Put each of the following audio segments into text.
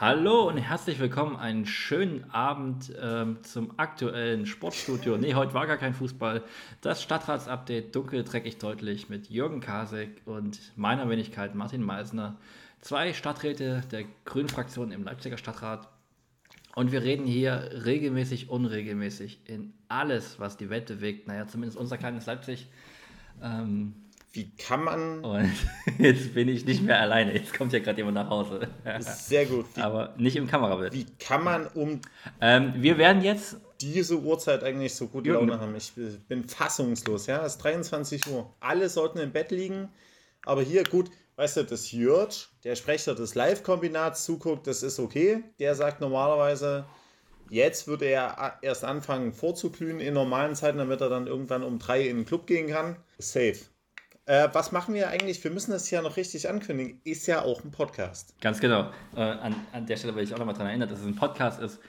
Hallo und herzlich willkommen. Einen schönen Abend ähm, zum aktuellen Sportstudio. Nee, heute war gar kein Fußball. Das Stadtratsupdate dunkel, dreckig, deutlich mit Jürgen Kasek und meiner Wenigkeit Martin Meisner. Zwei Stadträte der Grünen Fraktion im Leipziger Stadtrat. Und wir reden hier regelmäßig, unregelmäßig in alles, was die Welt bewegt. Naja, zumindest unser kleines Leipzig. Ähm, wie kann man. Und jetzt bin ich nicht mehr alleine. Jetzt kommt ja gerade jemand nach Hause. Sehr gut. Wie, Aber nicht im Kamerabild. Wie kann man um. Ähm, wir werden jetzt. Diese Uhrzeit eigentlich so gut Laune haben. Ich bin fassungslos. Ja, es ist 23 Uhr. Alle sollten im Bett liegen. Aber hier, gut, weißt du, das Jörg, der Sprecher des Live-Kombinats zuguckt, das ist okay. Der sagt normalerweise, jetzt würde er erst anfangen vorzuglühen in normalen Zeiten, damit er dann irgendwann um drei in den Club gehen kann. Safe. Äh, was machen wir eigentlich? Wir müssen das ja noch richtig ankündigen. Ist ja auch ein Podcast. Ganz genau. Äh, an, an der Stelle will ich auch nochmal daran erinnern, dass es ein Podcast ist.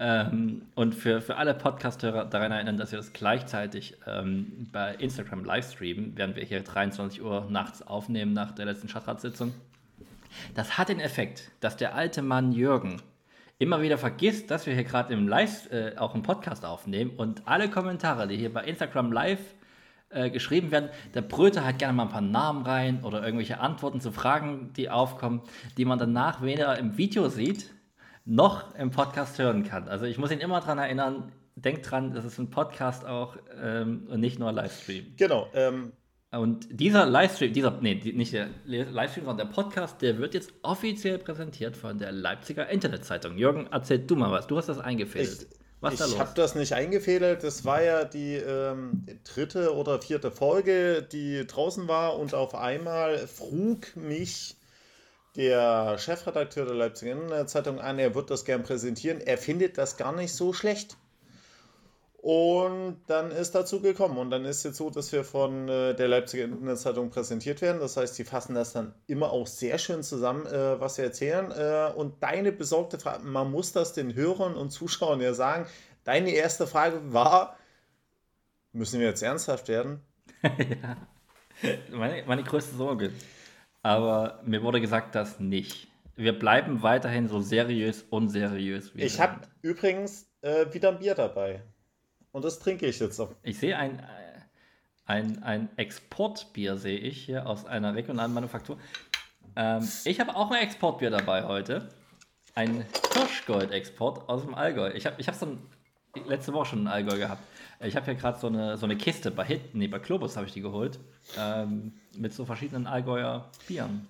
Ähm, und für, für alle Podcast-Hörer daran erinnern, dass wir das gleichzeitig ähm, bei Instagram livestreamen, während wir hier 23 Uhr nachts aufnehmen nach der letzten Stadtratssitzung. Das hat den Effekt, dass der alte Mann Jürgen immer wieder vergisst, dass wir hier gerade im Live äh, auch einen Podcast aufnehmen und alle Kommentare, die hier bei Instagram live äh, geschrieben werden. Der brüllte halt gerne mal ein paar Namen rein oder irgendwelche Antworten zu Fragen, die aufkommen, die man danach weder im Video sieht, noch im Podcast hören kann. Also ich muss ihn immer daran erinnern, denkt dran, das ist ein Podcast auch ähm, und nicht nur Livestream. Genau. Ähm und dieser Livestream, dieser, nee, nicht der Livestream, sondern der Podcast, der wird jetzt offiziell präsentiert von der Leipziger Internetzeitung. Jürgen, erzähl du mal was. Du hast das eingefädelt. Ich, was ich habe das nicht eingefädelt. Das war ja die ähm, dritte oder vierte Folge, die draußen war und auf einmal frug mich der Chefredakteur der Leipziger Zeitung an, er wird das gern präsentieren. Er findet das gar nicht so schlecht. Und dann ist dazu gekommen. Und dann ist jetzt so, dass wir von äh, der Leipziger Internetzeitung präsentiert werden. Das heißt, die fassen das dann immer auch sehr schön zusammen, äh, was wir erzählen. Äh, und deine besorgte Frage, man muss das den Hörern und Zuschauern ja sagen. Deine erste Frage war, müssen wir jetzt ernsthaft werden? ja, meine, meine größte Sorge. Aber mir wurde gesagt, dass nicht. Wir bleiben weiterhin so seriös, unseriös wie Ich habe übrigens äh, wieder ein Bier dabei. Und das trinke ich jetzt noch. Ich sehe ein, äh, ein, ein Exportbier, sehe ich hier aus einer regionalen Manufaktur. Ähm, ich habe auch ein Exportbier dabei heute. Ein Hirschgold-Export aus dem Allgäu. Ich habe ich hab so letzte Woche schon in Allgäu gehabt. Ich habe hier gerade so eine, so eine Kiste bei Hit, nee, bei Globus habe ich die geholt. Ähm, mit so verschiedenen Allgäuer Bieren.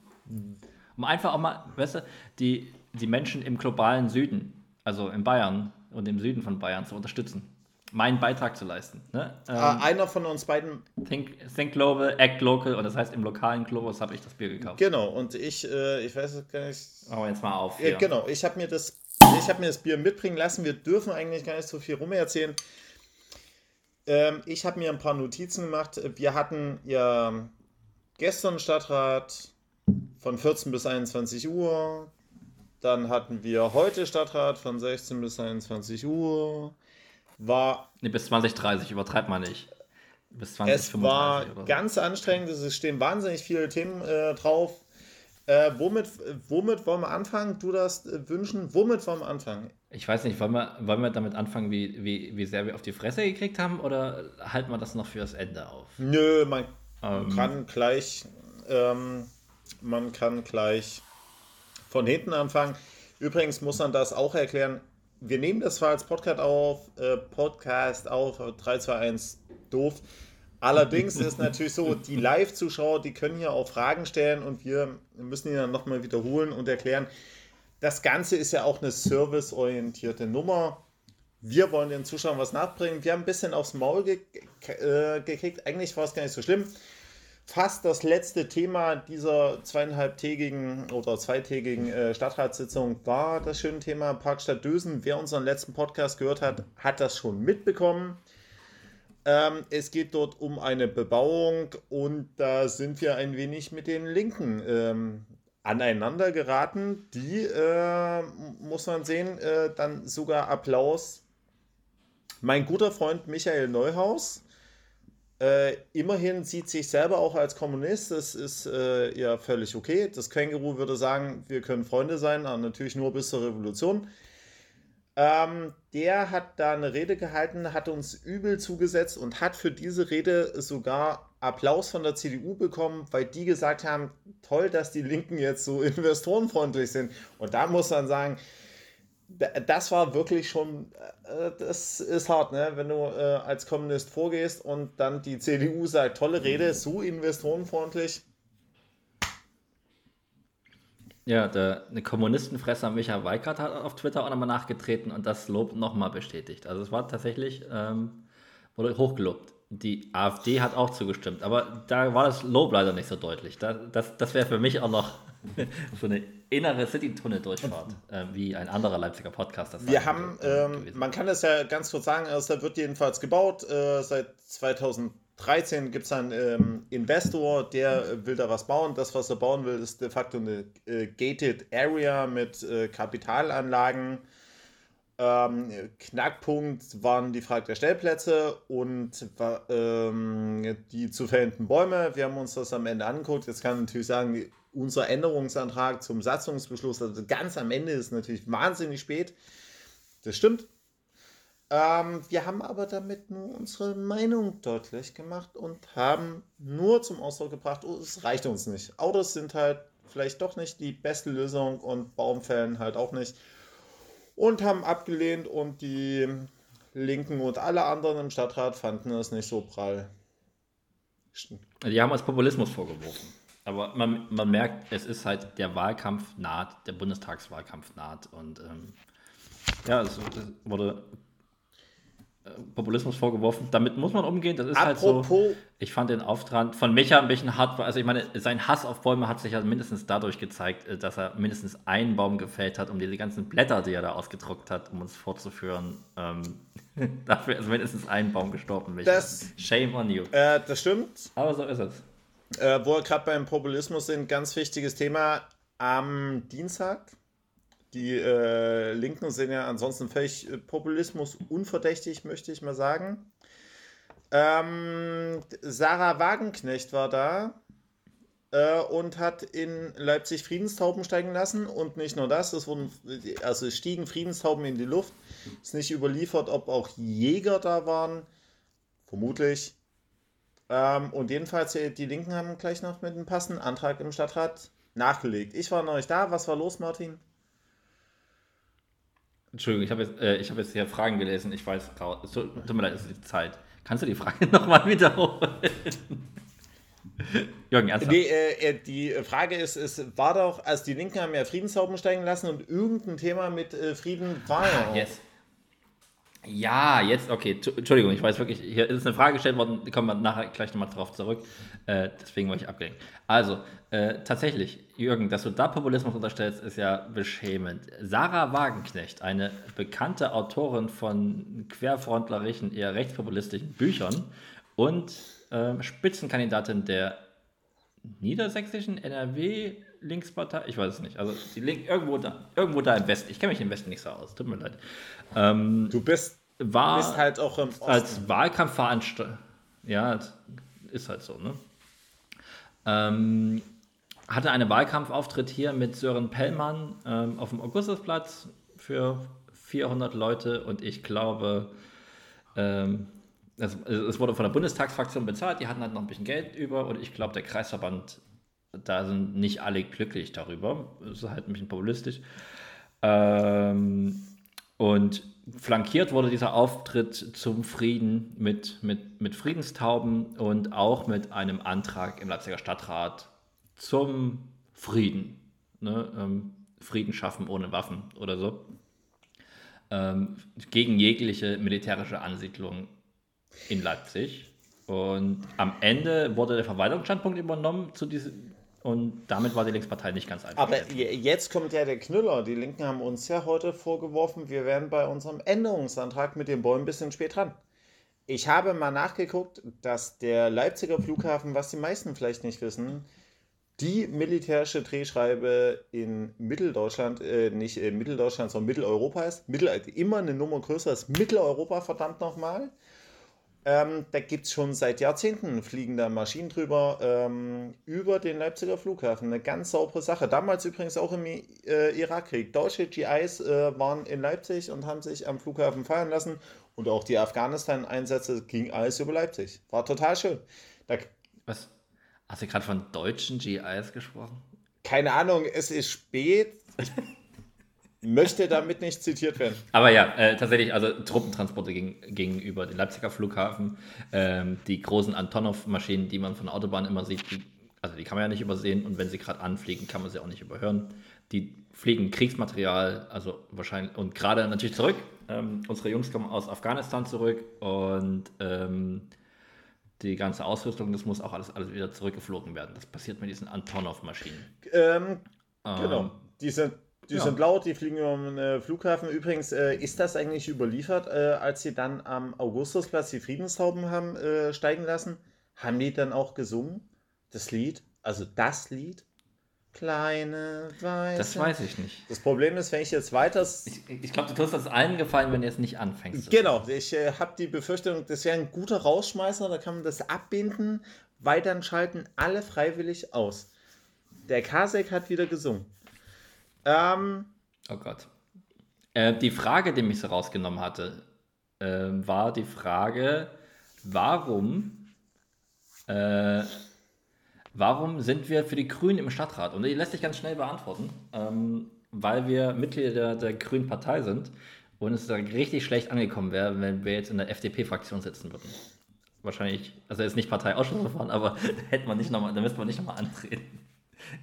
Um einfach auch mal, weißt du, die, die Menschen im globalen Süden, also in Bayern und im Süden von Bayern zu unterstützen meinen Beitrag zu leisten. Ne? Ah, ähm, Einer von uns beiden. Think, think, Global, Act Local und das heißt, im lokalen Globus habe ich das Bier gekauft. Genau, und ich, äh, ich weiß es gar nicht. Aber jetzt mal auf. Ja, genau, ich habe mir, das, hab mir das Bier mitbringen lassen. Wir dürfen eigentlich gar nicht so viel rumerzählen. Ähm, ich habe mir ein paar Notizen gemacht. Wir hatten ja gestern Stadtrat von 14 bis 21 Uhr. Dann hatten wir heute Stadtrat von 16 bis 21 Uhr war. Nee, bis 2030, übertreibt man nicht. Bis 2035. Es war so. ganz anstrengend, es stehen wahnsinnig viele Themen äh, drauf. Äh, womit, womit wollen wir anfangen? Du das äh, wünschen? Womit wollen wir anfangen? Ich weiß nicht, wollen wir, wollen wir damit anfangen, wie, wie, wie sehr wir auf die Fresse gekriegt haben oder halten wir das noch fürs Ende auf? Nö, man ähm. kann gleich, ähm, man kann gleich von hinten anfangen. Übrigens muss man das auch erklären wir nehmen das zwar als Podcast auf, äh, Podcast auf, 3, 2, 1, doof. Allerdings ist es natürlich so, die Live-Zuschauer, die können hier auch Fragen stellen und wir müssen die dann nochmal wiederholen und erklären. Das Ganze ist ja auch eine serviceorientierte Nummer. Wir wollen den Zuschauern was nachbringen. Wir haben ein bisschen aufs Maul ge äh, gekriegt. Eigentlich war es gar nicht so schlimm fast das letzte Thema dieser zweieinhalbtägigen oder zweitägigen äh, Stadtratssitzung war das schöne Thema Parkstadt Dösen. Wer unseren letzten Podcast gehört hat, hat das schon mitbekommen. Ähm, es geht dort um eine Bebauung und da sind wir ein wenig mit den Linken ähm, aneinander geraten. Die, äh, muss man sehen, äh, dann sogar Applaus. Mein guter Freund Michael Neuhaus Äh, immerhin sieht sich selber auch als Kommunist. Das ist äh, ja völlig okay. Das Känguru würde sagen, wir können Freunde sein, aber natürlich nur bis zur Revolution. Ähm, der hat da eine Rede gehalten, hat uns übel zugesetzt und hat für diese Rede sogar Applaus von der CDU bekommen, weil die gesagt haben, toll, dass die Linken jetzt so investorenfreundlich sind. Und da muss man sagen, das war wirklich schon, äh, das ist hart, ne? wenn du äh, als Kommunist vorgehst und dann die CDU sagt, tolle Rede, so investorenfreundlich. Ja, der eine Kommunistenfresser Michael Weikert hat auf Twitter auch nochmal nachgetreten und das Lob nochmal bestätigt. Also es war tatsächlich, ähm, wurde hochgelobt. Die AfD hat auch zugestimmt, aber da war das Lob leider nicht so deutlich. Da, das das wäre für mich auch noch so eine innere City-Tunnel-Durchfahrt, äh, wie ein anderer Leipziger Podcast das Wir haben, ähm, man kann das ja ganz kurz sagen, also da wird jedenfalls gebaut. Äh, seit 2013 gibt es einen ähm, Investor, der will da was bauen. Das, was er bauen will, ist de facto eine äh, gated Area mit äh, Kapitalanlagen. Ähm, Knackpunkt waren die Frage der Stellplätze und ähm, die zu fällenden Bäume. Wir haben uns das am Ende angeguckt. Jetzt kann man natürlich sagen, unser Änderungsantrag zum Satzungsbeschluss, also ganz am Ende ist natürlich wahnsinnig spät. Das stimmt. Ähm, wir haben aber damit nur unsere Meinung deutlich gemacht und haben nur zum Ausdruck gebracht, oh, es reicht uns nicht. Autos sind halt vielleicht doch nicht die beste Lösung und Baumfällen halt auch nicht. Und haben abgelehnt und die Linken und alle anderen im Stadtrat fanden es nicht so prall. Die haben als Populismus vorgeworfen. Aber man, man merkt, es ist halt der Wahlkampf naht, der Bundestagswahlkampf naht. Und ähm, ja, es, wurde Populismus vorgeworfen. Damit muss man umgehen. Das ist Apropos. halt so. Ich fand den Auftrag von Micha ein bisschen hart. Also ich meine, sein Hass auf Bäume hat sich ja mindestens dadurch gezeigt, äh, dass er mindestens einen Baum gefällt hat, um diese ganzen Blätter, die er da ausgedruckt hat, um uns vorzuführen. Ähm, dafür ist mindestens ein Baum gestorben. Micha. Das, Shame on you. Äh, das stimmt. Aber so ist es. Äh, wo wir gerade beim Populismus sind, ganz wichtiges Thema. Am Dienstag, die äh, Linken sind ja ansonsten völlig äh, Populismus unverdächtig, möchte ich mal sagen. Ähm, Sarah Wagenknecht war da äh, und hat in Leipzig Friedenstauben steigen lassen. Und nicht nur das, es wurden, also stiegen Friedenstauben in die Luft. Ist nicht überliefert, ob auch Jäger da waren. Vermutlich. Ähm, und jedenfalls, äh, die Linken haben gleich noch mit einem passenden Antrag im Stadtrat nachgelegt. Ich war noch nicht da. Was war los, Martin? Entschuldigung, ich habe jetzt, äh, hab jetzt hier Fragen gelesen. Ich weiß, es tut, tut mir leid, es ist die Zeit. Kannst du die Frage nochmal wiederholen? Jürgen, ernsthaft? Nee, äh, äh, die Frage ist, es war doch, also die Linken haben ja Friedenshauben steigen lassen und irgendein Thema mit äh, Frieden war ja auch. Yes. Ja, jetzt, okay, Entschuldigung, ich weiß wirklich, hier ist eine Frage gestellt worden, kommen wir nachher gleich nochmal drauf zurück. Äh, deswegen war ich abgelenkt. Also, äh, tatsächlich, Jürgen, dass du da Populismus unterstellst, ist ja beschämend. Sarah Wagenknecht, eine bekannte Autorin von querfrontlerischen, eher rechtspopulistischen Büchern und äh, Spitzenkandidatin der niedersächsischen NRW Linkspartei, ich weiß es nicht. Also die Link irgendwo da, irgendwo da im Westen. Ich kenne mich im Westen nicht so aus. Tut mir leid. Ähm, du bist, war bist halt auch im Osten. als Wahlkampfveranstalter. Ja, ist halt so. Ne? Ähm, hatte einen Wahlkampfauftritt hier mit Sören Pellmann ähm, auf dem Augustusplatz für 400 Leute und ich glaube, ähm, es, es, wurde von der Bundestagsfraktion bezahlt, die hatten halt noch ein bisschen Geld über und ich glaube, der Kreisverband da sind nicht alle glücklich darüber. Das ist halt ein bisschen populistisch. Ähm, und flankiert wurde dieser Auftritt zum Frieden mit, mit, mit Friedenstauben und auch mit einem Antrag im Leipziger Stadtrat zum Frieden. Ne? Ähm, Frieden schaffen ohne Waffen oder so. Ähm, gegen jegliche militärische Ansiedlung in Leipzig. Und am Ende wurde der Verwaltungsstandpunkt übernommen zu diesem, und damit war die Linkspartei nicht ganz einfach. Aber jetzt kommt ja der Knüller. Die Linken haben uns ja heute vorgeworfen, wir wären bei unserem Änderungsantrag mit den Bäumen ein bisschen spät dran. Ich habe mal nachgeguckt, dass der Leipziger Flughafen, was die meisten vielleicht nicht wissen, die militärische Drehschreibe in Mitteldeutschland, äh, nicht in Mitteldeutschland, sondern Mitteleuropa ist. Mittel, immer eine Nummer größer als Mitteleuropa, verdammt nochmal. Ähm, da gibt es schon seit Jahrzehnten fliegende Maschinen drüber ähm, über den Leipziger Flughafen. Eine ganz saubere Sache. Damals übrigens auch im äh, Irakkrieg. Deutsche GIs äh, waren in Leipzig und haben sich am Flughafen feiern lassen. Und auch die Afghanistan-Einsätze ging alles über Leipzig. War total schön. Da, Was? Hast du gerade von deutschen GIs gesprochen? Keine Ahnung, es ist spät. Möchte damit nicht zitiert werden. Aber ja, äh, tatsächlich, also Truppentransporte gegen, gegenüber dem Leipziger Flughafen, ähm, die großen Antonov-Maschinen, die man von der Autobahn immer sieht, die, also die kann man ja nicht übersehen und wenn sie gerade anfliegen, kann man sie auch nicht überhören. Die fliegen Kriegsmaterial, also wahrscheinlich, und gerade natürlich zurück. Ähm, unsere Jungs kommen aus Afghanistan zurück und ähm, die ganze Ausrüstung, das muss auch alles, alles wieder zurückgeflogen werden. Das passiert mit diesen Antonov-Maschinen. Ähm, genau. Ähm, die sind die ja. sind laut, die fliegen über den äh, Flughafen. Übrigens, äh, ist das eigentlich überliefert, äh, als sie dann am Augustusplatz die Friedenstauben haben äh, steigen lassen? Haben die dann auch gesungen? Das Lied? Also das Lied? Kleine Weiße. Das weiß ich nicht. Das Problem ist, wenn ich jetzt weiter. Ich, ich glaube, du tust das allen gefallen, wenn du jetzt nicht anfängst. Genau, ich äh, habe die Befürchtung, das wäre ein guter Rausschmeißer, da kann man das abbinden, weil dann schalten alle freiwillig aus. Der Kasek hat wieder gesungen. Ähm, oh Gott. Äh, die Frage, die mich so rausgenommen hatte, äh, war die Frage, warum, äh, warum sind wir für die Grünen im Stadtrat? Und die lässt sich ganz schnell beantworten, ähm, weil wir Mitglieder der, der Grünen Partei sind und es da richtig schlecht angekommen wäre, wenn wir jetzt in der FDP-Fraktion sitzen würden. Wahrscheinlich, also jetzt nicht Parteiausschussverfahren, aber hätte man nicht noch mal, da müsste man nicht nochmal antreten.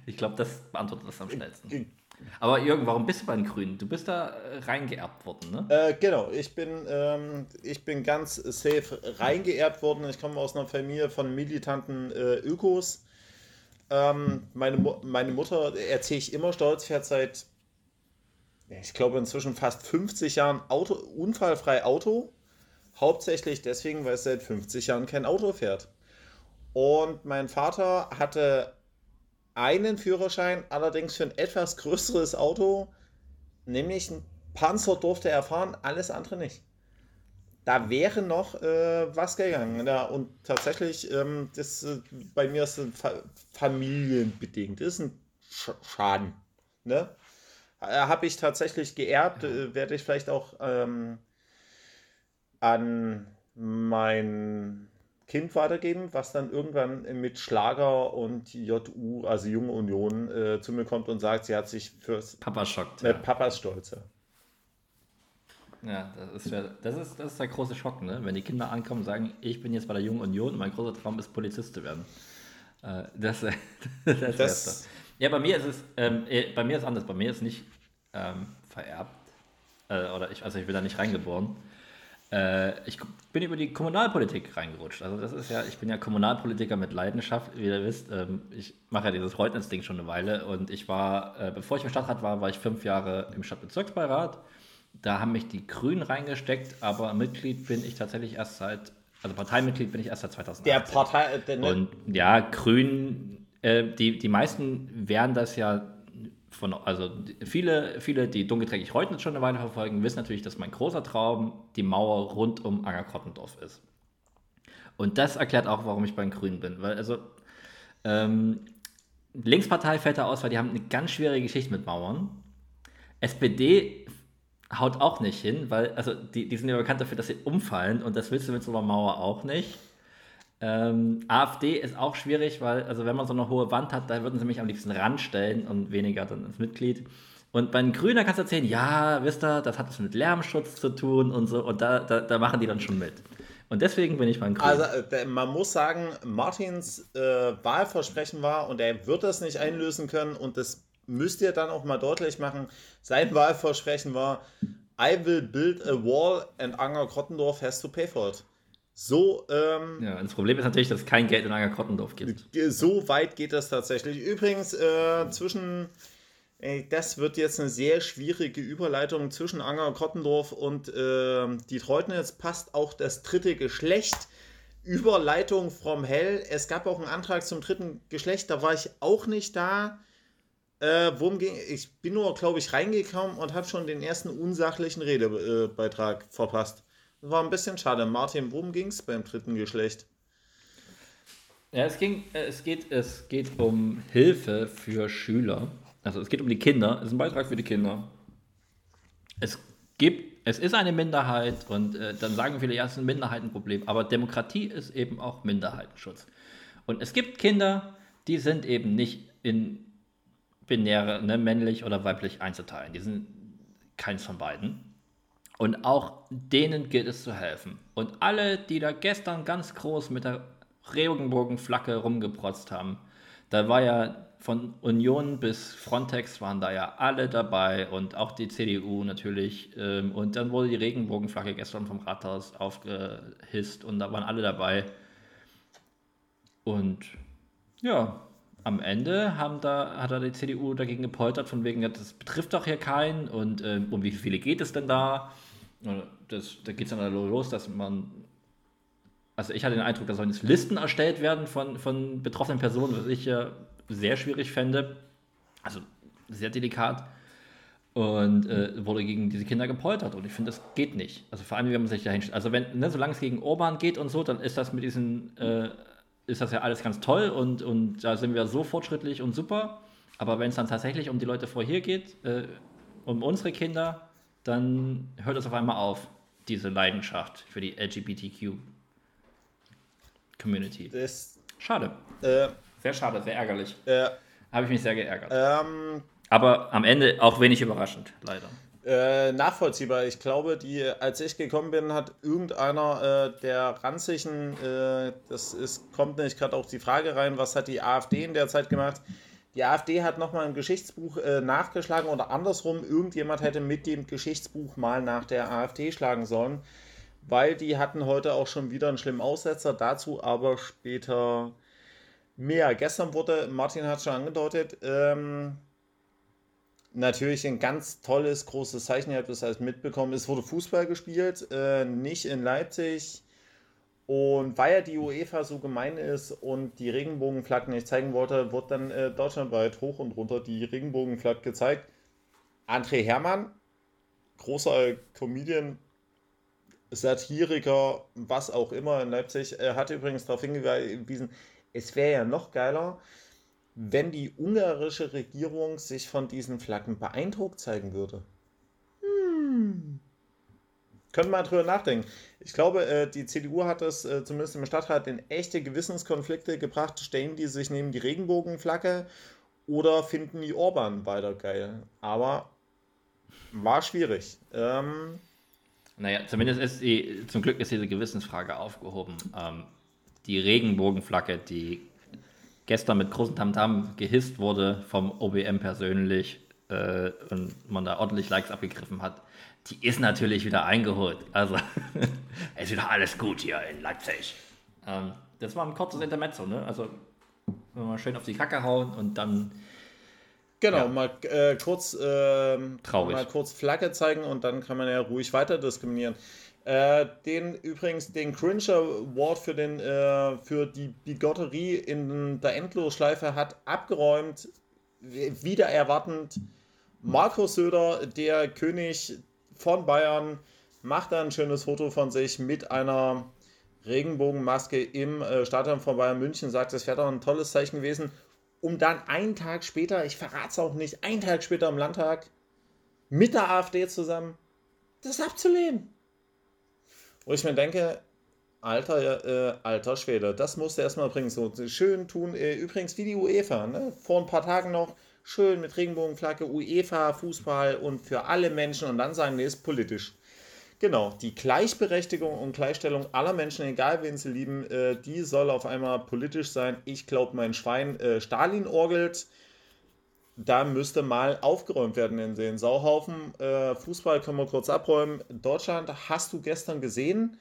Ich glaube, das beantwortet das am schnellsten. Aber Jürgen, warum bist du bei den Grünen? Du bist da äh, reingeerbt worden, ne? Äh, genau, ich bin, ähm, ich bin ganz safe reingeerbt worden. Ich komme aus einer Familie von militanten äh, Ökos. Ähm, meine, meine Mutter, erzähle ich immer stolz, fährt seit, ich glaube, inzwischen fast 50 Jahren Auto, unfallfrei Auto. Hauptsächlich deswegen, weil es seit 50 Jahren kein Auto fährt. Und mein Vater hatte einen Führerschein, allerdings für ein etwas größeres Auto, nämlich ein Panzer durfte er fahren, alles andere nicht. Da wäre noch äh, was gegangen. Ja, und tatsächlich, ähm, das äh, bei mir ist es fa familienbedingt, das ist ein Sch Schaden. Ne? Äh, Habe ich tatsächlich geerbt, äh, werde ich vielleicht auch ähm, an mein Kind weitergeben, was dann irgendwann mit Schlager und JU, also Junge Union, äh, zu mir kommt und sagt, sie hat sich fürs Papa schockt. Äh, Papas Stolze. Ja, das ist, das, ist, das ist der große Schock, ne? wenn die Kinder ankommen und sagen, ich bin jetzt bei der Jungen Union und mein großer Traum ist, Polizist zu werden. Äh, das, das, das Ja, bei mir ist es, ähm, äh, bei mir ist anders, bei mir ist nicht ähm, vererbt, äh, oder ich, also ich bin da nicht reingeboren. Äh, ich bin über die Kommunalpolitik reingerutscht. Also das ist ja, ich bin ja Kommunalpolitiker mit Leidenschaft, wie ihr wisst. Ähm, ich mache ja dieses Reutnitz-Ding schon eine Weile und ich war, äh, bevor ich im Stadtrat war, war ich fünf Jahre im Stadtbezirksbeirat. Da haben mich die Grünen reingesteckt, aber Mitglied bin ich tatsächlich erst seit, also Parteimitglied bin ich erst seit 2018. Der Partei, der, ne? Und ja, Grünen, äh, die, die meisten werden das ja von, also viele, viele, die dunkelträgig Reutnitz schon eine Weile verfolgen, wissen natürlich, dass mein großer Traum die Mauer rund um Angerkottendorf ist. Und das erklärt auch, warum ich bei den Grünen bin. Weil, also, ähm, Linkspartei fällt da aus, weil die haben eine ganz schwere Geschichte mit Mauern. SPD haut auch nicht hin, weil, also, die, die sind ja bekannt dafür, dass sie umfallen und das willst du mit so einer Mauer auch nicht. Ähm, AfD ist auch schwierig, weil, also wenn man so eine hohe Wand hat, da würden sie mich am liebsten ranstellen und weniger dann als Mitglied. Und bei den Grünen kannst du erzählen, ja, wisst ihr, das hat was mit Lärmschutz zu tun und so, und da, da, da machen die dann schon mit. Und deswegen bin ich beim Grünen. Also äh, man muss sagen, Martins äh, Wahlversprechen war, und er wird das nicht einlösen können, und das müsst ihr dann auch mal deutlich machen, sein Wahlversprechen war, I will build a wall and Anger Krottendorf has to pay for it. So, ähm, ja, das Problem ist natürlich, dass es kein Geld in Angerkottendorf gibt. So weit geht das tatsächlich. Übrigens, äh, zwischen, äh, das wird jetzt eine sehr schwierige Überleitung zwischen Angerkottendorf und äh, die Treutnitz passt auch das dritte Geschlecht. Überleitung from Hell. Es gab auch einen Antrag zum dritten Geschlecht, da war ich auch nicht da. Äh, worum ging Ich bin nur, glaube ich, reingekommen und habe schon den ersten unsachlichen Redebeitrag verpasst. War ein bisschen schade. Martin, worum ging es beim dritten Geschlecht? Ja, es, ging, äh, es, geht, es geht um Hilfe für Schüler. Also es geht um die Kinder. Es ist ein Beitrag für die Kinder. Es gibt, es ist eine Minderheit und äh, dann sagen viele, ja, es ist ein Minderheitenproblem. Aber Demokratie ist eben auch Minderheitenschutz. Und es gibt Kinder, die sind eben nicht in binäre, ne, männlich oder weiblich einzuteilen. Die sind keins von beiden. Und auch denen gilt es zu helfen. Und alle, die da gestern ganz groß mit der Regenbogenflagge rumgeprotzt haben, da war ja von Union bis Frontex waren da ja alle dabei und auch die CDU natürlich. Ähm, und dann wurde die Regenbogenflagge gestern vom Rathaus aufgehisst und da waren alle dabei. Und ja, am Ende haben da, hat da die CDU dagegen gepoltert, von wegen, das betrifft doch hier keinen und ähm, um wie viele geht es denn da? Das, da geht es dann los, dass man. Also ich hatte den Eindruck, da sollen jetzt Listen erstellt werden von, von betroffenen Personen, was ich ja sehr schwierig fände. Also sehr delikat. Und äh, wurde gegen diese Kinder gepoltert. Und ich finde, das geht nicht. Also vor allem, wenn man sich da hinstellt. Also wenn, ne, solange es gegen Orban geht und so, dann ist das mit diesen äh, ist das ja alles ganz toll und, und da sind wir so fortschrittlich und super. Aber wenn es dann tatsächlich um die Leute vor hier geht, äh, um unsere Kinder, dann hört es auf einmal auf, diese Leidenschaft für die LGBTQ-Community. Schade. Äh, sehr schade, sehr ärgerlich. Äh, Habe ich mich sehr geärgert. Ähm, Aber am Ende auch wenig überraschend, leider. Äh, nachvollziehbar. Ich glaube, die, als ich gekommen bin, hat irgendeiner äh, der ranzigen, äh, das ist, kommt nicht gerade auch die Frage rein, was hat die AfD in der Zeit gemacht? Die AfD hat nochmal ein Geschichtsbuch äh, nachgeschlagen oder andersrum, irgendjemand hätte mit dem Geschichtsbuch mal nach der AfD schlagen sollen, weil die hatten heute auch schon wieder einen schlimmen Aussetzer, dazu aber später mehr. Gestern wurde, Martin hat schon angedeutet, ähm, natürlich ein ganz tolles, großes Zeichen. Ihr habt das alles mitbekommen. Es wurde Fußball gespielt, äh, nicht in Leipzig. Und weil ja die UEFA so gemein ist und die Regenbogenflaggen nicht zeigen wollte, wird dann äh, deutschlandweit hoch und runter die Regenbogenflagge gezeigt. André Hermann, großer Comedian, Satiriker, was auch immer in Leipzig, äh, hat übrigens darauf hingewiesen, es wäre ja noch geiler, wenn die ungarische Regierung sich von diesen Flaggen beeindruckt zeigen würde. Hm. Können wir mal drüber nachdenken. Ich glaube, äh, die CDU hat es äh, zumindest im Stadtrat in echte Gewissenskonflikte gebracht. Stellen die sich neben die Regenbogenflagge oder finden die Orban weiter geil? Aber war schwierig. Ähm, naja, zumindest ist die, zum Glück ist diese Gewissensfrage aufgehoben. Ähm, die Regenbogenflagge, die gestern mit großem Tamtam gehisst wurde vom OBM persönlich äh, und man da ordentlich Likes abgegriffen hat, die ist natürlich wieder eingeholt. Also es ist wieder alles gut hier in Leipzig. Ähm, das war ein kurzes Intermezzo, ne? Also mal schön auf die Kacke hauen und dann Genau, ja. mal äh, kurz äh, mal kurz Flagge zeigen und dann kann man ja ruhig weiter diskriminieren. Äh, den übrigens den Cringe Award für, den, äh, für die Bigotterie in der Endlosschleife hat abgeräumt, wieder erwartend. Markus Söder, der König von Bayern, macht da ein schönes Foto von sich mit einer Regenbogenmaske im äh, Stadion von Bayern München, sagt, es wäre doch ein tolles Zeichen gewesen, um dann einen Tag später, ich verrate es auch nicht, einen Tag später im Landtag mit der AfD zusammen das abzulehnen. Wo ich mir denke, alter, äh, alter Schwede, das musst du erstmal bringen. So schön tun. Äh, übrigens wie die UEFA, ne? Vor ein paar Tagen noch schön mit Regenbogenflagge, UEFA, Fußball und für alle Menschen und dann sagen, nee, ist politisch. Genau, die Gleichberechtigung und Gleichstellung aller Menschen, egal wen sie lieben, äh, die soll auf einmal politisch sein. Ich glaube, mein Schwein äh, Stalin orgelt da müsste mal aufgeräumt werden in den Sauhaufen. Äh, Fußball können wir kurz abräumen. Deutschland hast du gestern gesehen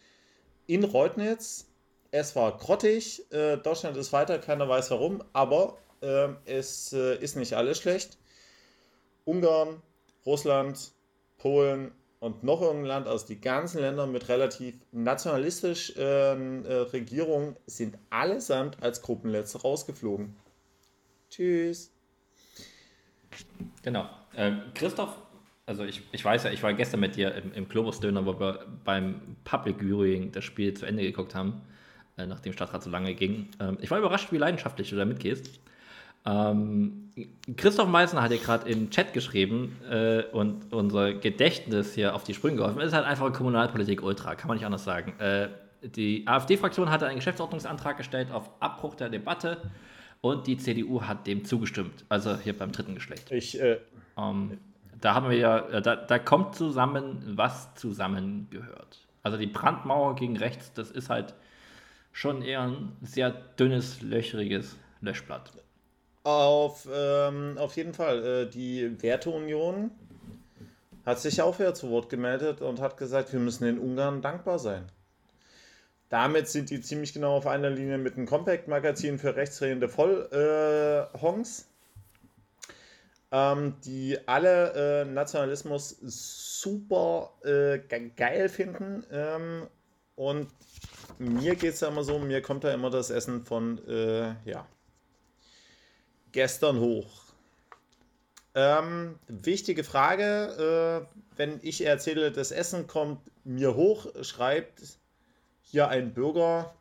in Reutnitz. Es war grottig. Äh, Deutschland ist weiter, keiner weiß warum, aber äh, es äh, ist nicht alles schlecht. Ungarn, Russland, Polen und noch irgendein Land, also die ganzen Länder mit relativ nationalistisch ähm, äh, Regierungen, sind allesamt als Gruppenletzte rausgeflogen. Tschüss. Genau. Äh, Christoph, also ich, ich weiß ja, ich war gestern mit dir im, im Globus-Döner, wo wir beim Public Viewing das Spiel zu Ende geguckt haben, äh, nachdem Stadtrat so lange ging. Ähm, ich war überrascht, wie leidenschaftlich du da mitgehst. Ähm, Christoph Meissner hat ja gerade im Chat geschrieben äh, und unser Gedächtnis hier auf die Sprünge geholfen. Es ist halt einfach Kommunalpolitik Ultra, kann man nicht anders sagen. Äh, die AfD-Fraktion hatte einen Geschäftsordnungsantrag gestellt auf Abbruch der Debatte und die CDU hat dem zugestimmt. Also hier beim dritten Geschlecht. Ich, äh, ähm, da haben wir ja, äh, da, da kommt zusammen, was zusammengehört. Also die Brandmauer gegen rechts, das ist halt schon eher ein sehr dünnes, löchriges Löschblatt. Auf, ähm, auf jeden Fall. Äh, die Werteunion hat sich auch wieder zu Wort gemeldet und hat gesagt, wir müssen den Ungarn dankbar sein. Damit sind die ziemlich genau auf einer Linie mit dem Compact-Magazin für rechtsdrehende Vollhongs, äh, ähm, die alle äh, Nationalismus super äh, geil finden. Ähm, und mir geht es ja immer so, mir kommt da immer das Essen von, äh, ja, gestern hoch. Ähm, wichtige Frage, äh, wenn ich erzähle, das Essen kommt mir hoch, schreibt hier ein Bürger,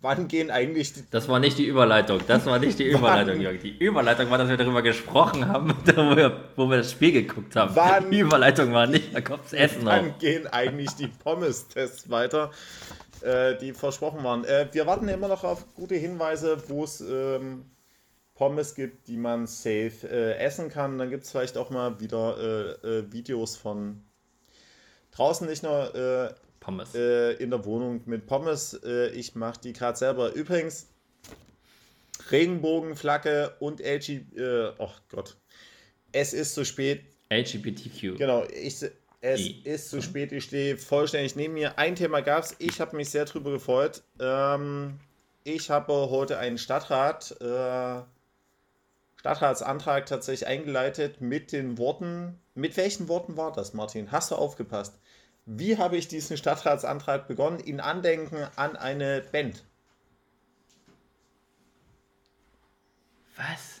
wann gehen eigentlich die. Das war nicht die Überleitung, das war nicht die Überleitung, Jörg. Die Überleitung war, dass wir darüber gesprochen haben, wo wir, wo wir das Spiel geguckt haben. Wann, die Überleitung war nicht, da kommt das Essen Wann auf. gehen eigentlich die Pommes-Tests weiter, äh, die versprochen waren? Äh, wir warten immer noch auf gute Hinweise, wo es. Ähm, Pommes gibt, die man safe äh, essen kann. Dann gibt es vielleicht auch mal wieder äh, äh, Videos von draußen, nicht nur äh, Pommes. Äh, in der Wohnung mit Pommes. Äh, ich mache die gerade selber. Übrigens, Regenbogenflagge und LG. oh Gott. Es ist zu spät. LGBTQ. Genau, ich, es I. ist zu spät. Ich stehe vollständig neben mir. Ein Thema gab es. Ich habe mich sehr drüber gefreut. Ähm, ich habe heute einen Stadtrat Stadtratsantrag tatsächlich eingeleitet mit den Worten, mit welchen Worten war das, Martin? Hast du aufgepasst? Wie habe ich diesen Stadtratsantrag begonnen? In Andenken an eine Band. Was?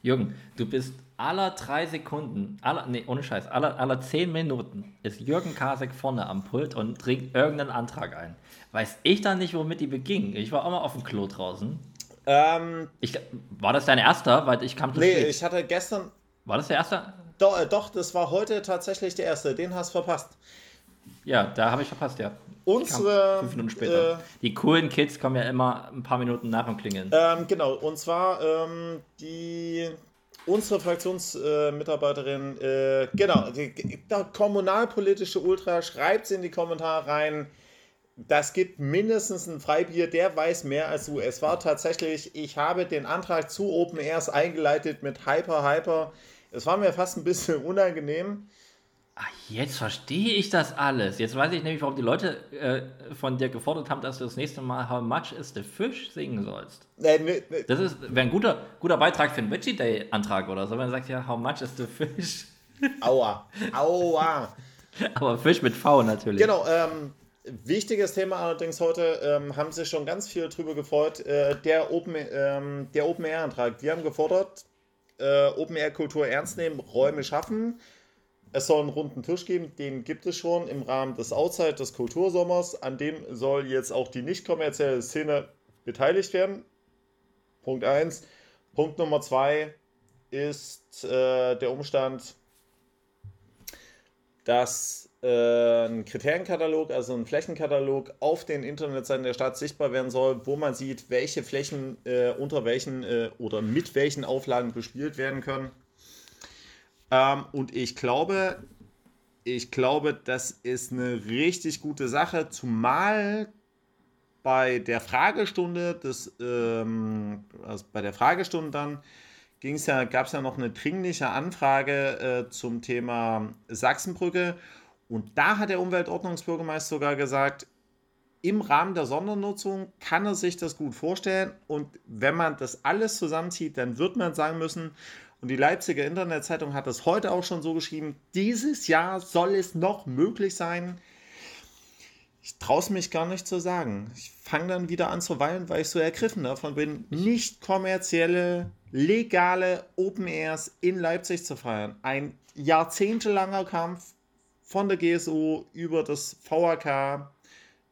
Jürgen, du bist aller drei Sekunden, aller, nee, ohne Scheiß, aller, aller zehn Minuten ist Jürgen Kasek vorne am Pult und trinkt irgendeinen Antrag ein. Weiß ich dann nicht, womit die beging. Ich war auch mal auf dem Klo draußen ähm, ich, war das dein erster? Weil ich kam zu Nee, spät. ich hatte gestern. War das der erste? Doch, äh, doch, das war heute tatsächlich der erste. Den hast du verpasst. Ja, da habe ich verpasst, ja. Unsere. Fünf Minuten später. Äh, die coolen Kids kommen ja immer ein paar Minuten nach dem Klingeln. Ähm, genau, und zwar ähm, die. Unsere Fraktionsmitarbeiterin, äh, genau, die, der kommunalpolitische Ultra, schreibt es in die Kommentare rein das gibt mindestens ein Freibier, der weiß mehr als du. Es war tatsächlich, ich habe den Antrag zu Open Airs eingeleitet mit Hyper, Hyper. Es war mir fast ein bisschen unangenehm. Ach, jetzt verstehe ich das alles. Jetzt weiß ich nämlich, warum die Leute äh, von dir gefordert haben, dass du das nächste Mal How Much is the Fish singen sollst. Nee, nee, nee. Das wäre ein guter, guter Beitrag für einen Veggie Day Antrag oder so, wenn man sagt ja, How much is the Fish? Aua, aua. Aber Fisch mit V natürlich. Genau, ähm, Wichtiges Thema allerdings heute, ähm, haben sich schon ganz viel drüber gefreut, äh, der Open, ähm, Open. Wir haben gefordert, äh, Open Air Kultur ernst nehmen, Räume schaffen. Es soll einen runden Tisch geben, den gibt es schon im Rahmen des Outside des Kultursommers. An dem soll jetzt auch die nicht kommerzielle Szene beteiligt werden. Punkt 1. Punkt Nummer 2 ist äh, der Umstand, dass äh, ein Kriterienkatalog, also ein Flächenkatalog auf den Internetseiten der Stadt sichtbar werden soll, wo man sieht, welche Flächen äh, unter welchen äh, oder mit welchen Auflagen bespielt werden können. Ähm, und ich glaube, ich glaube, das ist eine richtig gute Sache, zumal bei der Fragestunde des, ähm, also bei der Fragestunde dann ja, gab es ja noch eine dringliche Anfrage äh, zum Thema Sachsenbrücke und da hat der Umweltordnungsbürgermeister sogar gesagt, im Rahmen der Sondernutzung kann er sich das gut vorstellen. Und wenn man das alles zusammenzieht, dann wird man sagen müssen, und die Leipziger Internetzeitung hat das heute auch schon so geschrieben, dieses Jahr soll es noch möglich sein. Ich traue es mich gar nicht zu sagen. Ich fange dann wieder an zu weinen, weil ich so ergriffen davon bin, nicht kommerzielle, legale Open Airs in Leipzig zu feiern. Ein jahrzehntelanger Kampf von der GSU über das VHK,